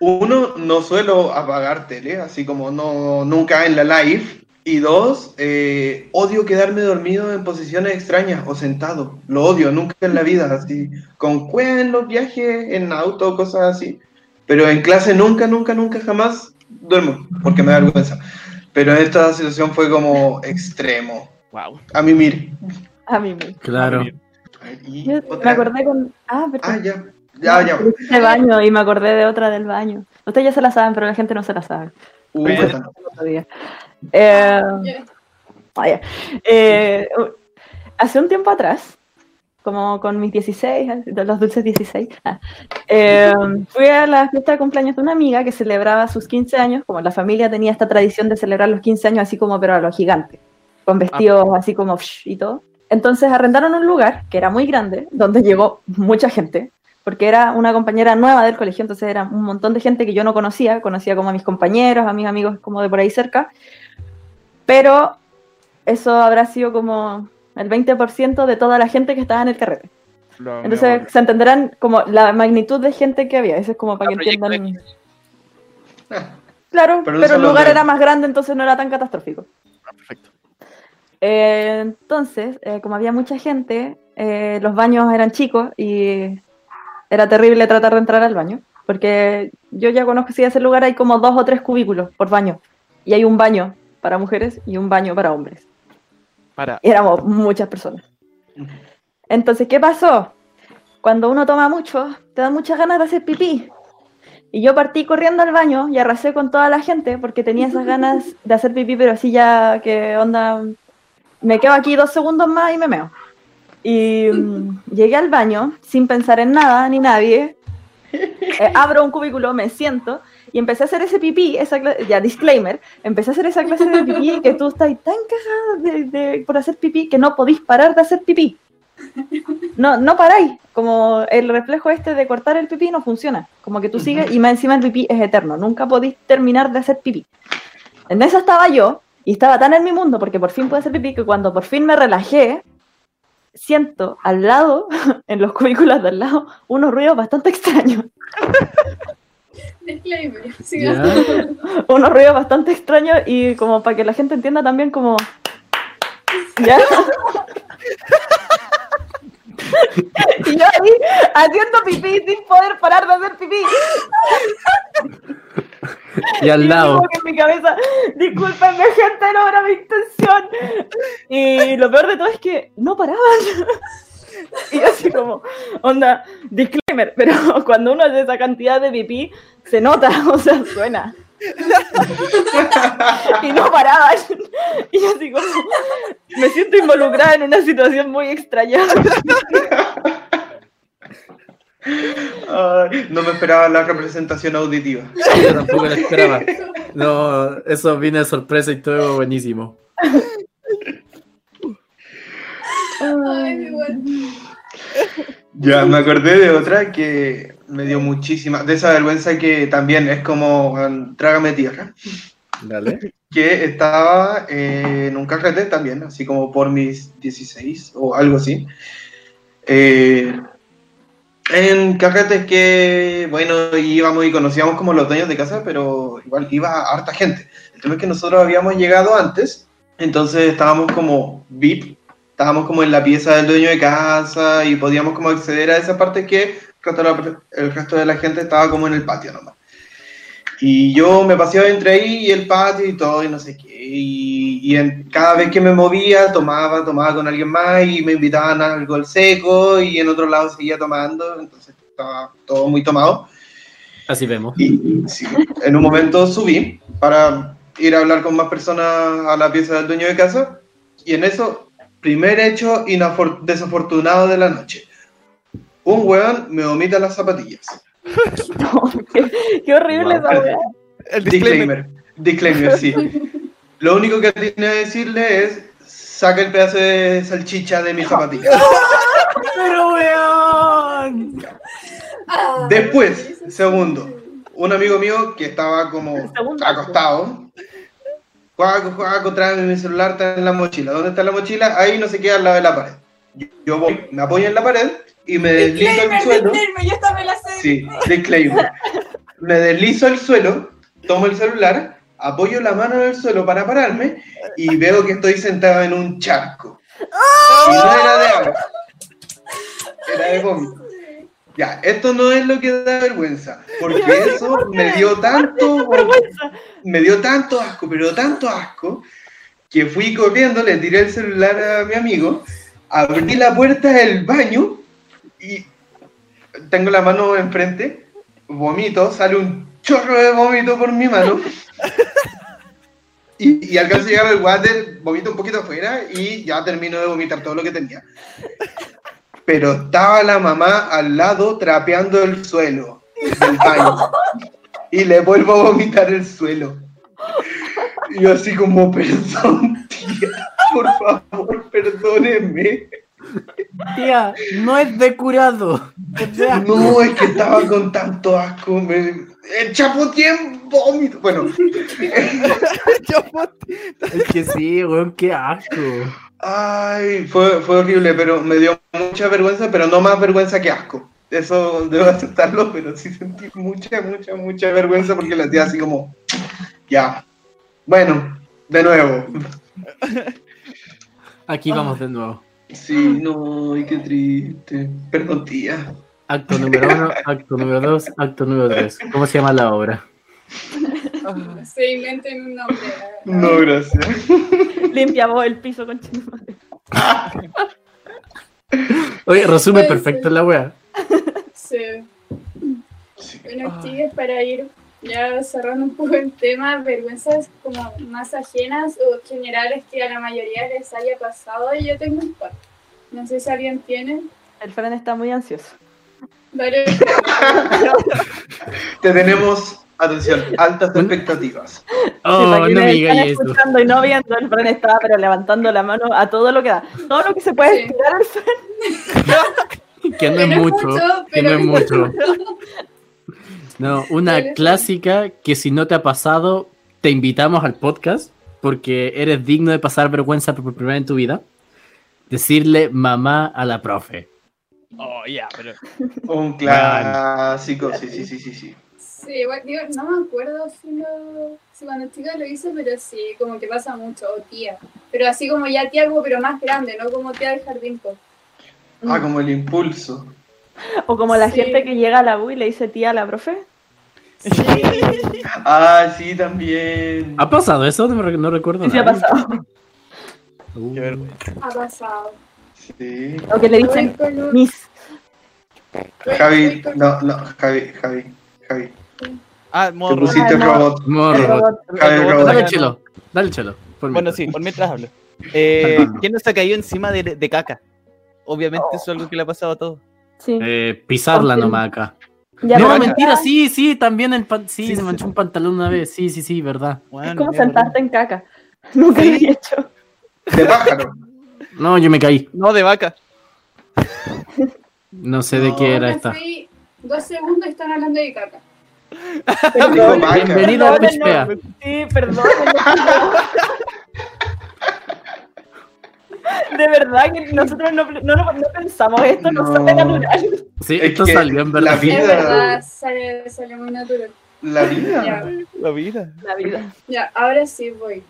uno, no suelo apagar tele, así como no, nunca en la live. Y dos, eh, odio quedarme dormido en posiciones extrañas o sentado. Lo odio, nunca en la vida, así. Con cueva en los viajes, en auto, cosas así. Pero en clase nunca, nunca, nunca, jamás duermo, porque me da vergüenza. Pero esta situación fue como extremo. Wow. A mimir. A mí me. Claro. Yo me acordé con. Ah, perdón. Ah, ya. Ya, ya. De baño y me acordé de otra del baño. Ustedes ya se la saben, pero la gente no se la sabe. Uy. Eh, Ya. ah, ya. Eh, hace un tiempo atrás, como con mis 16, de los dulces 16, ah, eh, fui a la fiesta de cumpleaños de una amiga que celebraba sus 15 años, como la familia tenía esta tradición de celebrar los 15 años así como pero a lo gigante, con vestidos así como y todo. Entonces arrendaron un lugar que era muy grande, donde llegó mucha gente, porque era una compañera nueva del colegio, entonces era un montón de gente que yo no conocía, conocía como a mis compañeros, a mis amigos como de por ahí cerca, pero eso habrá sido como el 20% de toda la gente que estaba en el carrete. Entonces se entenderán como la magnitud de gente que había, eso es como para que Ah, entiendan. Claro, Pero el lugar de- era más grande, entonces no era tan catastrófico. Perfecto. Eh, entonces, eh, como había mucha gente, eh, los baños eran chicos y era terrible tratar de entrar al baño, porque yo ya conozco si ese lugar hay como dos o tres cubículos por baño, y hay un baño para mujeres y un baño para hombres. Para. Y éramos muchas personas. Entonces, ¿qué pasó? Cuando uno toma mucho, te dan muchas ganas de hacer pipí. Y yo partí corriendo al baño y arrasé con toda la gente porque tenía esas ganas de hacer pipí, pero así ya que onda, me quedo aquí dos segundos más y me meo. Y mm, llegué al baño sin pensar en nada ni nadie. Eh, abro un cubículo, me siento y empecé a hacer ese pipí, esa ya disclaimer, empecé a hacer esa clase de pipí que tú estás tan cagado de, de- por hacer pipí que no podís parar de hacer pipí. No, no paráis. Como el reflejo este de cortar el pipí no funciona. Como que tú sigues y más encima el pipí es eterno. Nunca podéis terminar de hacer pipí. En eso estaba yo y estaba tan en mi mundo porque por fin pude hacer pipí que cuando por fin me relajé, siento al lado, en los cubículos de al lado, unos ruidos bastante extraños. Disclaimer. Unos ruidos bastante extraños y como para que la gente entienda también como... ¿Ya? y yo ahí haciendo pipí sin poder parar de hacer pipí. Y al Y lado, en mi cabeza, discúlpenme gente, no era mi intención. Y lo peor de todo es que no paraban. Y así como, onda, disclaimer, pero cuando uno hace esa cantidad de pipí, se nota, o sea, suena. y no paraban. Y yo así como, me siento involucrada en una situación muy extraña. Ay, no me esperaba la representación auditiva. Yo tampoco lo esperaba. No, eso viene de sorpresa y todo buenísimo. Ay, mi bueno. Ya, me acordé de otra que me dio muchísima, de esa vergüenza que también es como trágame tierra, Dale. que estaba eh, en un carrete también, así como por mis 16 o algo así. Eh, en carretes que, bueno, íbamos y conocíamos como los dueños de casa, pero igual iba harta gente. El tema es que nosotros habíamos llegado antes, entonces estábamos como VIP, estábamos como en la pieza del dueño de casa y podíamos como acceder a esa parte que resto la, el resto de la gente estaba como en el patio nomás. Y yo me paseaba entre ahí y el patio y todo y no sé qué. Y, y en, cada vez que me movía tomaba, tomaba con alguien más y me invitaban a algo al seco y en otro lado seguía tomando, entonces estaba todo muy tomado. Así vemos. Y sí, en un momento subí para ir a hablar con más personas a la pieza del dueño de casa. Y en eso, primer hecho desafortunado de la noche. Un weón me vomita las zapatillas. No, qué, qué horrible esa weá. El disclaimer. Disclaimer, disclaimer, sí. Lo único que tiene que decirle es, saca el pedazo de salchicha de mis zapatillas. ¡Pero weón! Después, segundo, un amigo mío que estaba como acostado, juega, juega contra mi celular, está en la mochila. ¿Dónde está la mochila? Ahí no se queda al lado de la pared. Yo, yo voy, me apoyo en la pared y me deslizo al suelo. yo esta me la sé. Sí, disclaimer. Me deslizo al suelo, tomo el celular, apoyo la mano en el suelo para pararme y veo que estoy sentado en un charco. Y no era de agua, era de vómito. Ya, esto no es lo que da vergüenza, porque eso me dio tanto, me dio tanto asco, pero tanto asco, que fui corriendo, le tiré el celular a mi amigo, abrí la puerta del baño y tengo la mano enfrente, vomito, sale un chorro de vómito por mi mano. Y, y alcanzo a llegar al water, vomito un poquito afuera y ya termino de vomitar todo lo que tenía. Pero estaba la mamá al lado trapeando el suelo del baño. Y le vuelvo a vomitar el suelo. Y yo así como, perdón, tía, por favor, perdóneme. Tía, no es de curado. Es de asco. No, es que estaba con tanto asco. Me... El chapoteé en vómito. Bueno, Es que sí, weón, qué asco. ay, fue, fue horrible, pero me dio mucha vergüenza, pero no más vergüenza que asco. Eso debo aceptarlo, pero sí sentí mucha, mucha, mucha vergüenza porque la tía así como, ya. Bueno, de nuevo. Aquí vamos de nuevo. Sí, no, ay, qué triste. Perdón, tía. Acto número uno, acto número dos, acto número tres. ¿Cómo se llama la obra? Se inventen un nombre. No, gracias. Limpia vos el piso con Oye, resume perfecto ser. la wea. Sí. Sí. Bueno, chicas, para ir ya cerrando un poco el tema, vergüenzas como más ajenas o generales que a la mayoría les haya pasado, yo tengo un par. No sé si alguien tiene. El Fran está muy ansioso. Vale. Te tenemos, atención, altas expectativas. Oh, Sí, no me están digas eso. escuchando y no viendo, el Fran estaba pero levantando la mano a todo lo que da. Todo lo que se puede Sí. estirar el Fran. Que no es mucho, que no es mucho. No, una clásica que si no te ha pasado, te invitamos al podcast porque eres digno de pasar vergüenza por primera vez en tu vida. Decirle mamá a la profe. Oh, ya, pero. Un clásico, sí, sí, sí, sí, sí. Sí, igual, digo, no me acuerdo si, lo, si cuando chica lo hice, pero sí, como que pasa mucho, o tía. Pero así como ya tía, algo, pero más grande, no como tía del jardín. pues. Ah, como el impulso. O como la Sí. gente que llega a la U y le dice tía a la profe. Sí, Ah, sí, también. ¿Ha pasado eso? No, recuerdo. Sí, sí ha pasado. Uh, Qué vergüenza. ha pasado. Sí. Lo que le dicen voy- Javi, no, no, Javi, Javi, Javi. Ah, Te modo pusiste no. robot. El robot. Javi. Dale chelo. Dale el chelo. por Bueno, mientras. sí, por mientras hablo. Eh. ¿Quién no se ha caído encima de, de caca? Obviamente eso es algo que le ha pasado a todos. Sí. Eh, pisarla nomás acá. Ya, no, mentira, sí, sí, también el pan- sí, Sí, se sí. manchó un pantalón una vez, sí, sí, sí, verdad. Bueno, Es como mira, sentarte en caca. Nunca lo he hecho. De pájaro. No, yo me caí. No, de vaca. No sé de qué era esta. dos segundos están hablando de caca. Perdón. vaca. Bienvenida a Pichpea. no. Sí, perdón. De verdad que nosotros no, no, no- pensamos esto, no, No. sale natural. Sí, Es esto que salió en la verdad. vida- Es verdad, sale, sale muy natural. La vida. Ya, La vida. La vida. ya, ahora sí voy.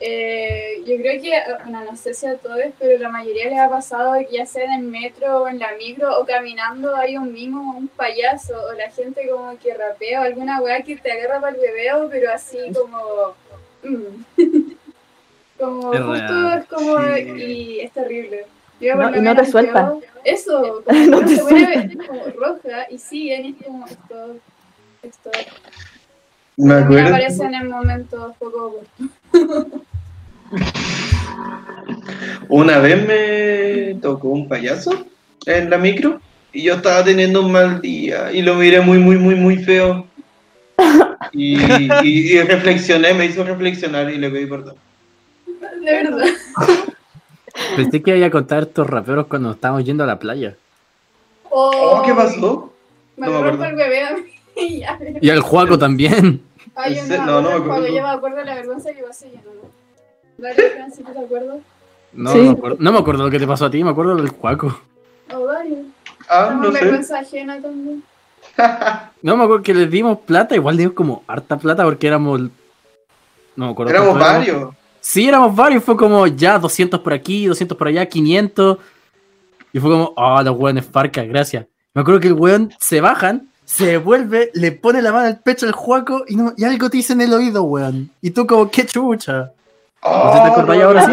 Eh, yo creo que, bueno, no sé si a todos, pero la mayoría les ha pasado que ya sea en el metro o en la micro o caminando hay un mimo o un payaso o la gente como que rapea o alguna weá que te agarra para el bebeo, pero así como... mm. como Es justo real. es como... Sí. Y es terrible. Yo No, y no te yo- Eso, como No te se vuelve como roja y siguen y es como esto... esto Me también acuerdo. aparecen en momentos poco. Una vez me tocó un payaso en la micro y yo estaba teniendo un mal día y lo miré muy, muy, muy, muy feo. Y, y- y reflexioné, me hizo reflexionar y le pedí perdón. De verdad. Pensé que iba a contar estos raperos cuando estábamos yendo a la playa. Oh, ¿qué pasó? Me No me rompo acuerdo. el bebé a mí y ya. Y al Juaco también. Ay, yo no, no, no no, me acuerdo. Yo me acuerdo de la vergüenza que pasé yo, no. Dale, Francisco, ¿te acuerdas? No, Sí. no, me acuerdo, no me acuerdo lo que te pasó a ti, me acuerdo del Juaco. O Dario. Ah, Estamos no sé. vergüenza ajena también. No me acuerdo que les dimos plata, igual dimos como harta plata porque éramos. No me acuerdo. Éramos varios. Sí, éramos varios, fue como ya 200 por aquí, 200 por allá, 500. Y fue como, ah, los weones farca, gracias. Me acuerdo que el weón se bajan, se devuelve, le pone la mano al pecho al Juaco y, no, y algo te dice en el oído, weón. Y tú como, qué chucha. Oh, te acordáis ahora sí?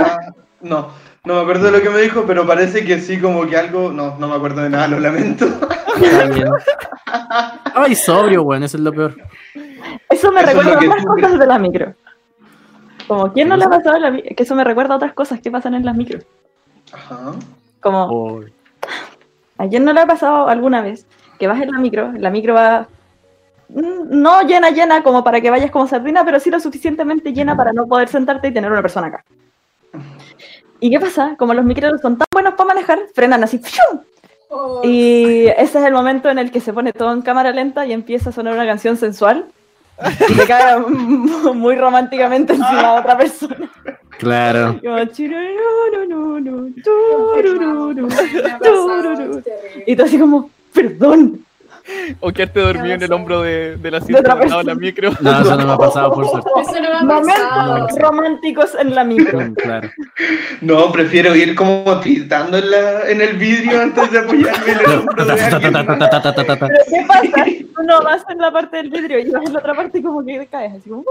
No, no me acuerdo de lo que me dijo, pero parece que sí, como que algo. No, no me acuerdo de nada, lo lamento. Ay, sobrio, weón, eso es lo peor. Eso me Eso recuerda a tú cosas de la micro. Como, ¿quién no le ha pasado la que eso me recuerda a otras cosas que pasan en las micros? Ajá. Como, Oh, ¿a quién no le ha pasado alguna vez que vas en la micro? La micro va mm, no llena, llena como para que vayas como sardina, pero sí lo suficientemente llena para no poder sentarte y tener una persona acá. ¿Y qué pasa? Como los micros son tan buenos para manejar, frenan así. ¡fium! Oh, Y ese es el momento en el que se pone todo en cámara lenta y empieza a sonar una canción sensual. Cae muy románticamente encima de otra persona. claro. Y tú así como, perdón. O quedarte dormido en el hombro de, de la De cinta de la micro. No, eso no me ha pasado por suerte. Eso no me ha pasado. Momentos románticos en la micro. Mm, Claro. No, prefiero ir como gritando en, la, en el vidrio antes de apoyarme en el hombro de alguien más. Pero ¿qué pasa? Tú no vas en la parte del vidrio y vas en la otra parte y como que caes así como, uh.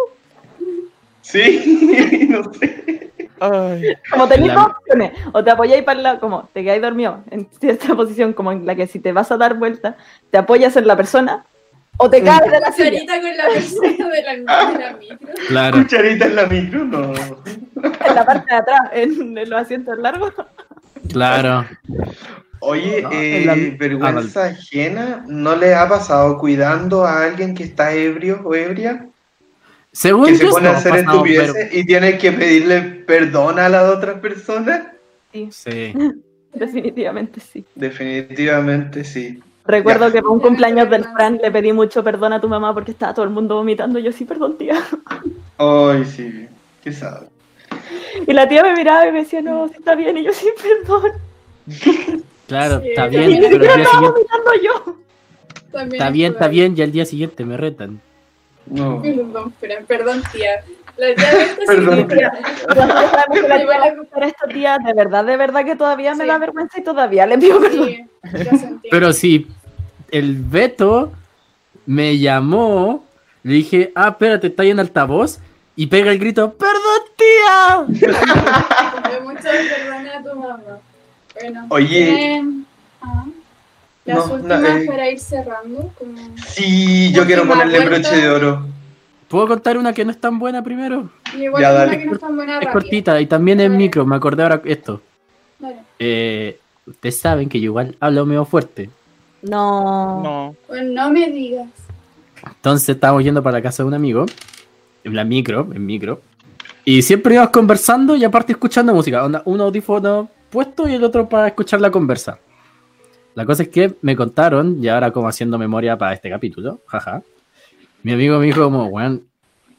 Sí, no sé. Ay, como tenéis La- dos opciones. O te apoyáis para el lado, como te quedáis dormido en cierta posición, como en la que si te vas a dar vuelta, te apoyas en la persona, o te caes de la silla. Carita con la persona de la, de la micro. Claro. Cucharita en la micro, no. en la parte de atrás, en, en los asientos largos. Claro. Oye, No, eh, en la- vergüenza ajena, ¿no le ha pasado cuidando a alguien que está ebrio o ebria? Según Que se yo, pone a hacer pasado, pero- estupideces y tiene que pedirle perdón a la otra persona? Sí. Definitivamente sí. Definitivamente sí. Recuerdo que para un cumpleaños del Fran le pedí mucho perdón a tu mamá porque estaba todo el mundo vomitando. Yo sí, perdón, tía. Ay, sí, qué sabe. Y la tía me miraba y me decía, no, sí está bien. Y yo sí, perdón. Claro, Sí, está bien, Y pero el día estaba siguiente. vomitando yo. También Está es bien, está bien, y al día siguiente me retan. No. Perdón, Fran, perdón, tía. La tía de esta Perdón, tía. De verdad, de verdad que todavía me Sí. da vergüenza y todavía le pido perdón. Sí. Pero si el Beto me llamó Le dije, ah, espérate, está ahí en altavoz. Y pega el grito, ¡Perdón, tía! Pero muchas perdones a tu mamá. Bueno, Oye. eh, ah, las No, no, últimas eh. para ir cerrando. Como... Sí, yo quiero ponerle vuelta. broche de oro. ¿Puedo contar una que no es tan buena primero? Igual Ya, una dale. que no es tan buena Es cortita y también es micro, me acordé ahora esto. Dale. Eh, ustedes saben que yo igual hablo medio fuerte. No. No. Bueno, no me digas. Entonces estábamos yendo para la casa de un amigo, en la micro, en micro, y siempre íbamos conversando y aparte escuchando música. onda, Un audífono puesto y el otro para escuchar la conversa. La cosa es que me contaron, y ahora como haciendo memoria para este capítulo, jaja, mi amigo me dijo como, weón,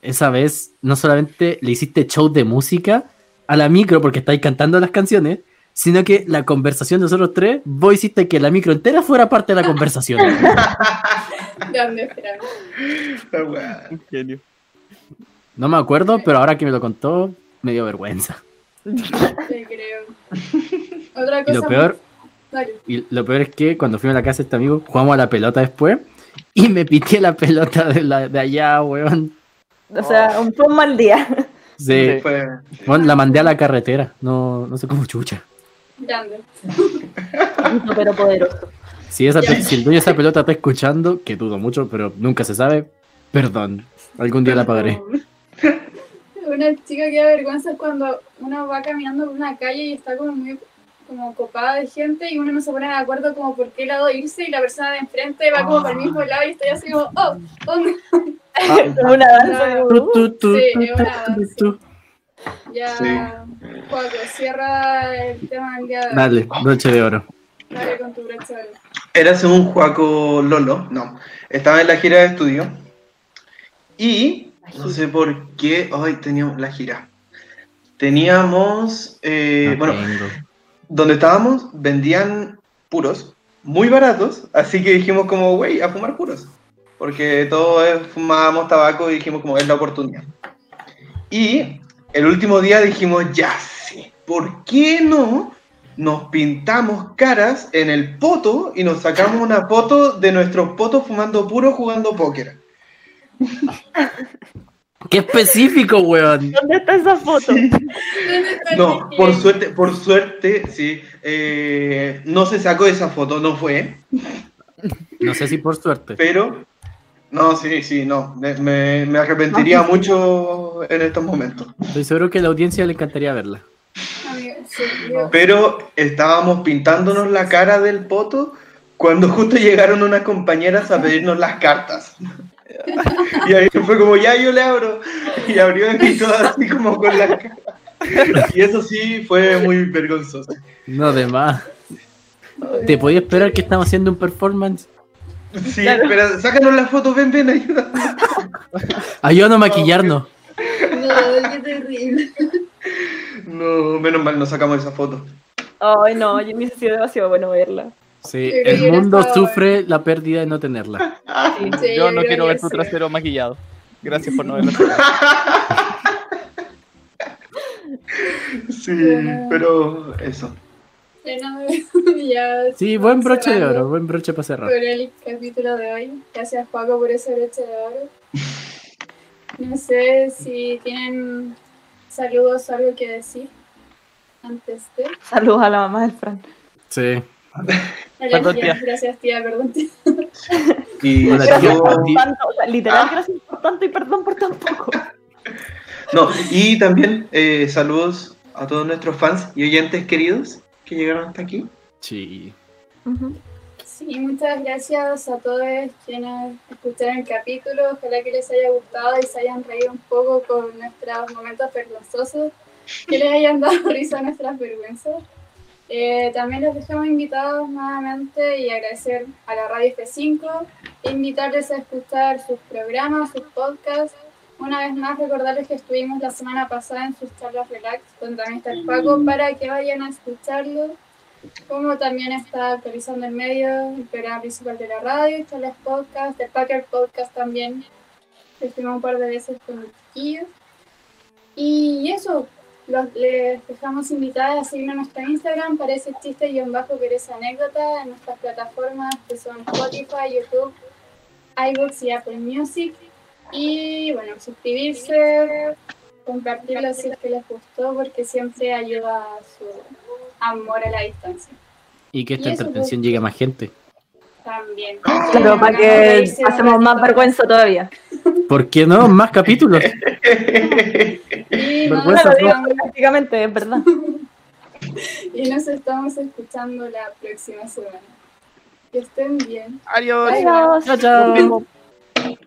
esa vez no solamente le hiciste show de música a la micro porque estáis cantando las canciones, sino que la conversación de nosotros tres, vos hiciste que la micro entera fuera parte de la conversación. No me acuerdo, pero ahora que me lo contó, me dio vergüenza. Te creo. Otra Y cosa. lo peor, Dale. y lo peor es que cuando fuimos a la casa de este amigo, jugamos a la pelota después y me pité la pelota de, la, de allá, weón. O sea, un, fue un mal día. Sí, la mandé a la carretera, no, no sé cómo chucha. Grande. Pero poderoso. Si, esa, si el dueño de esa pelota está escuchando, que dudo mucho, pero nunca se sabe, perdón. Algún día la pagaré. Una chica que da vergüenza es cuando uno va caminando por una calle y está como muy como copada de gente y uno no se pone de acuerdo como por qué lado irse y la persona de enfrente va como por el mismo lado y estoy así como, oh, ¿dónde? Como una danza. Sí. Ya, Sí. Juaco, cierra el tema del día de hoy. Dale, broche de oro. Dale con tu broche de oro. Era según Juaco Lolo, no. Estaba en la gira de estudio. Y no sé por qué. Ay, teníamos la gira. Teníamos. eh, No bueno, tengo. Donde estábamos vendían puros muy baratos. Así que dijimos, como, güey, a fumar puros. Porque todos fumábamos tabaco y dijimos, como, es la oportunidad. Y el último día dijimos, ya sí, ¿por qué no? Nos pintamos caras en el poto y nos sacamos una foto de nuestros potos fumando puro jugando póker. ¡Qué específico, weón! ¿Dónde está esa foto? ¿Dónde está el No, por suerte, por suerte, sí. eh, no se sacó esa foto, no fue. No sé si por suerte. Pero, no, sí, sí, no. Me, me- arrepentiría mucho en estos momentos. Estoy seguro que a la audiencia le encantaría verla. Pero estábamos pintándonos la cara del poto cuando justo llegaron unas compañeras a pedirnos las cartas. Y ahí fue como, ya yo le abro. Y abrió y todo así como con la cara. Y eso sí fue muy vergonzoso. No, de más. ¿Te podía esperar que estamos haciendo un performance? Sí, pero sácanos la foto, ven, ven, ayuda. Ayúdanos a maquillarnos. No, qué terrible. No, menos mal, no sacamos esa foto. Ay, no, yo me sido demasiado bueno verla. Sí, el mundo sufre la pérdida de no tenerla. Sí. Sí, Yo no quiero ver tu trasero maquillado. Gracias por no verlo. Sí, pero eso. Sí, buen broche de oro, buen broche para cerrar. Por el capítulo de hoy. Gracias, Paco, por ese broche de oro. No sé si tienen saludos o algo que decir antes de. Saludos a la mamá del Fran. Sí. Perdón, Gracias, tía. gracias, tía, perdón. tía. Y Hola, Gracias por tanto, o sea, literal, Ah. gracias por tanto y perdón por tan poco. No, y también eh, saludos a todos nuestros fans y oyentes queridos que llegaron hasta aquí. Sí. Ujú. Sí, muchas gracias a todos quienes escucharon el capítulo. Ojalá que les haya gustado y se hayan reído un poco con nuestros momentos vergonzosos, que les hayan dado risa a nuestras vergüenzas. Eh, también los dejamos invitados nuevamente y agradecer a la Radio F5 e invitarles a escuchar sus programas, sus podcasts. Una vez más, recordarles que estuvimos la semana pasada en sus charlas relax, donde también está el Paco, para que vayan a escucharlo como también está actualizando el medio, el programa principal de la radio, están los podcasts, el Packer Podcast también, estuvimos un par de veces con el chiquillo. Y eso, los, les dejamos invitadas a seguirnos en nuestro Instagram, parece chiste guion bajo, pero es anécdota, en nuestras plataformas que son Spotify, YouTube, iBooks y Apple Music. Y bueno, suscribirse, compartirlo si es que les gustó, porque siempre ayuda a su amor a la distancia. Y que esta Y eso, entretención pues. llegue a más gente. También. Claro, para que un más vergüenza todavía. ¿Por qué no? Más capítulos. Y nos, Vergüenza Claro, estamos, prácticamente, es verdad. y nos estamos escuchando la próxima semana. Que estén bien. Adiós. Adiós. Chao, chao.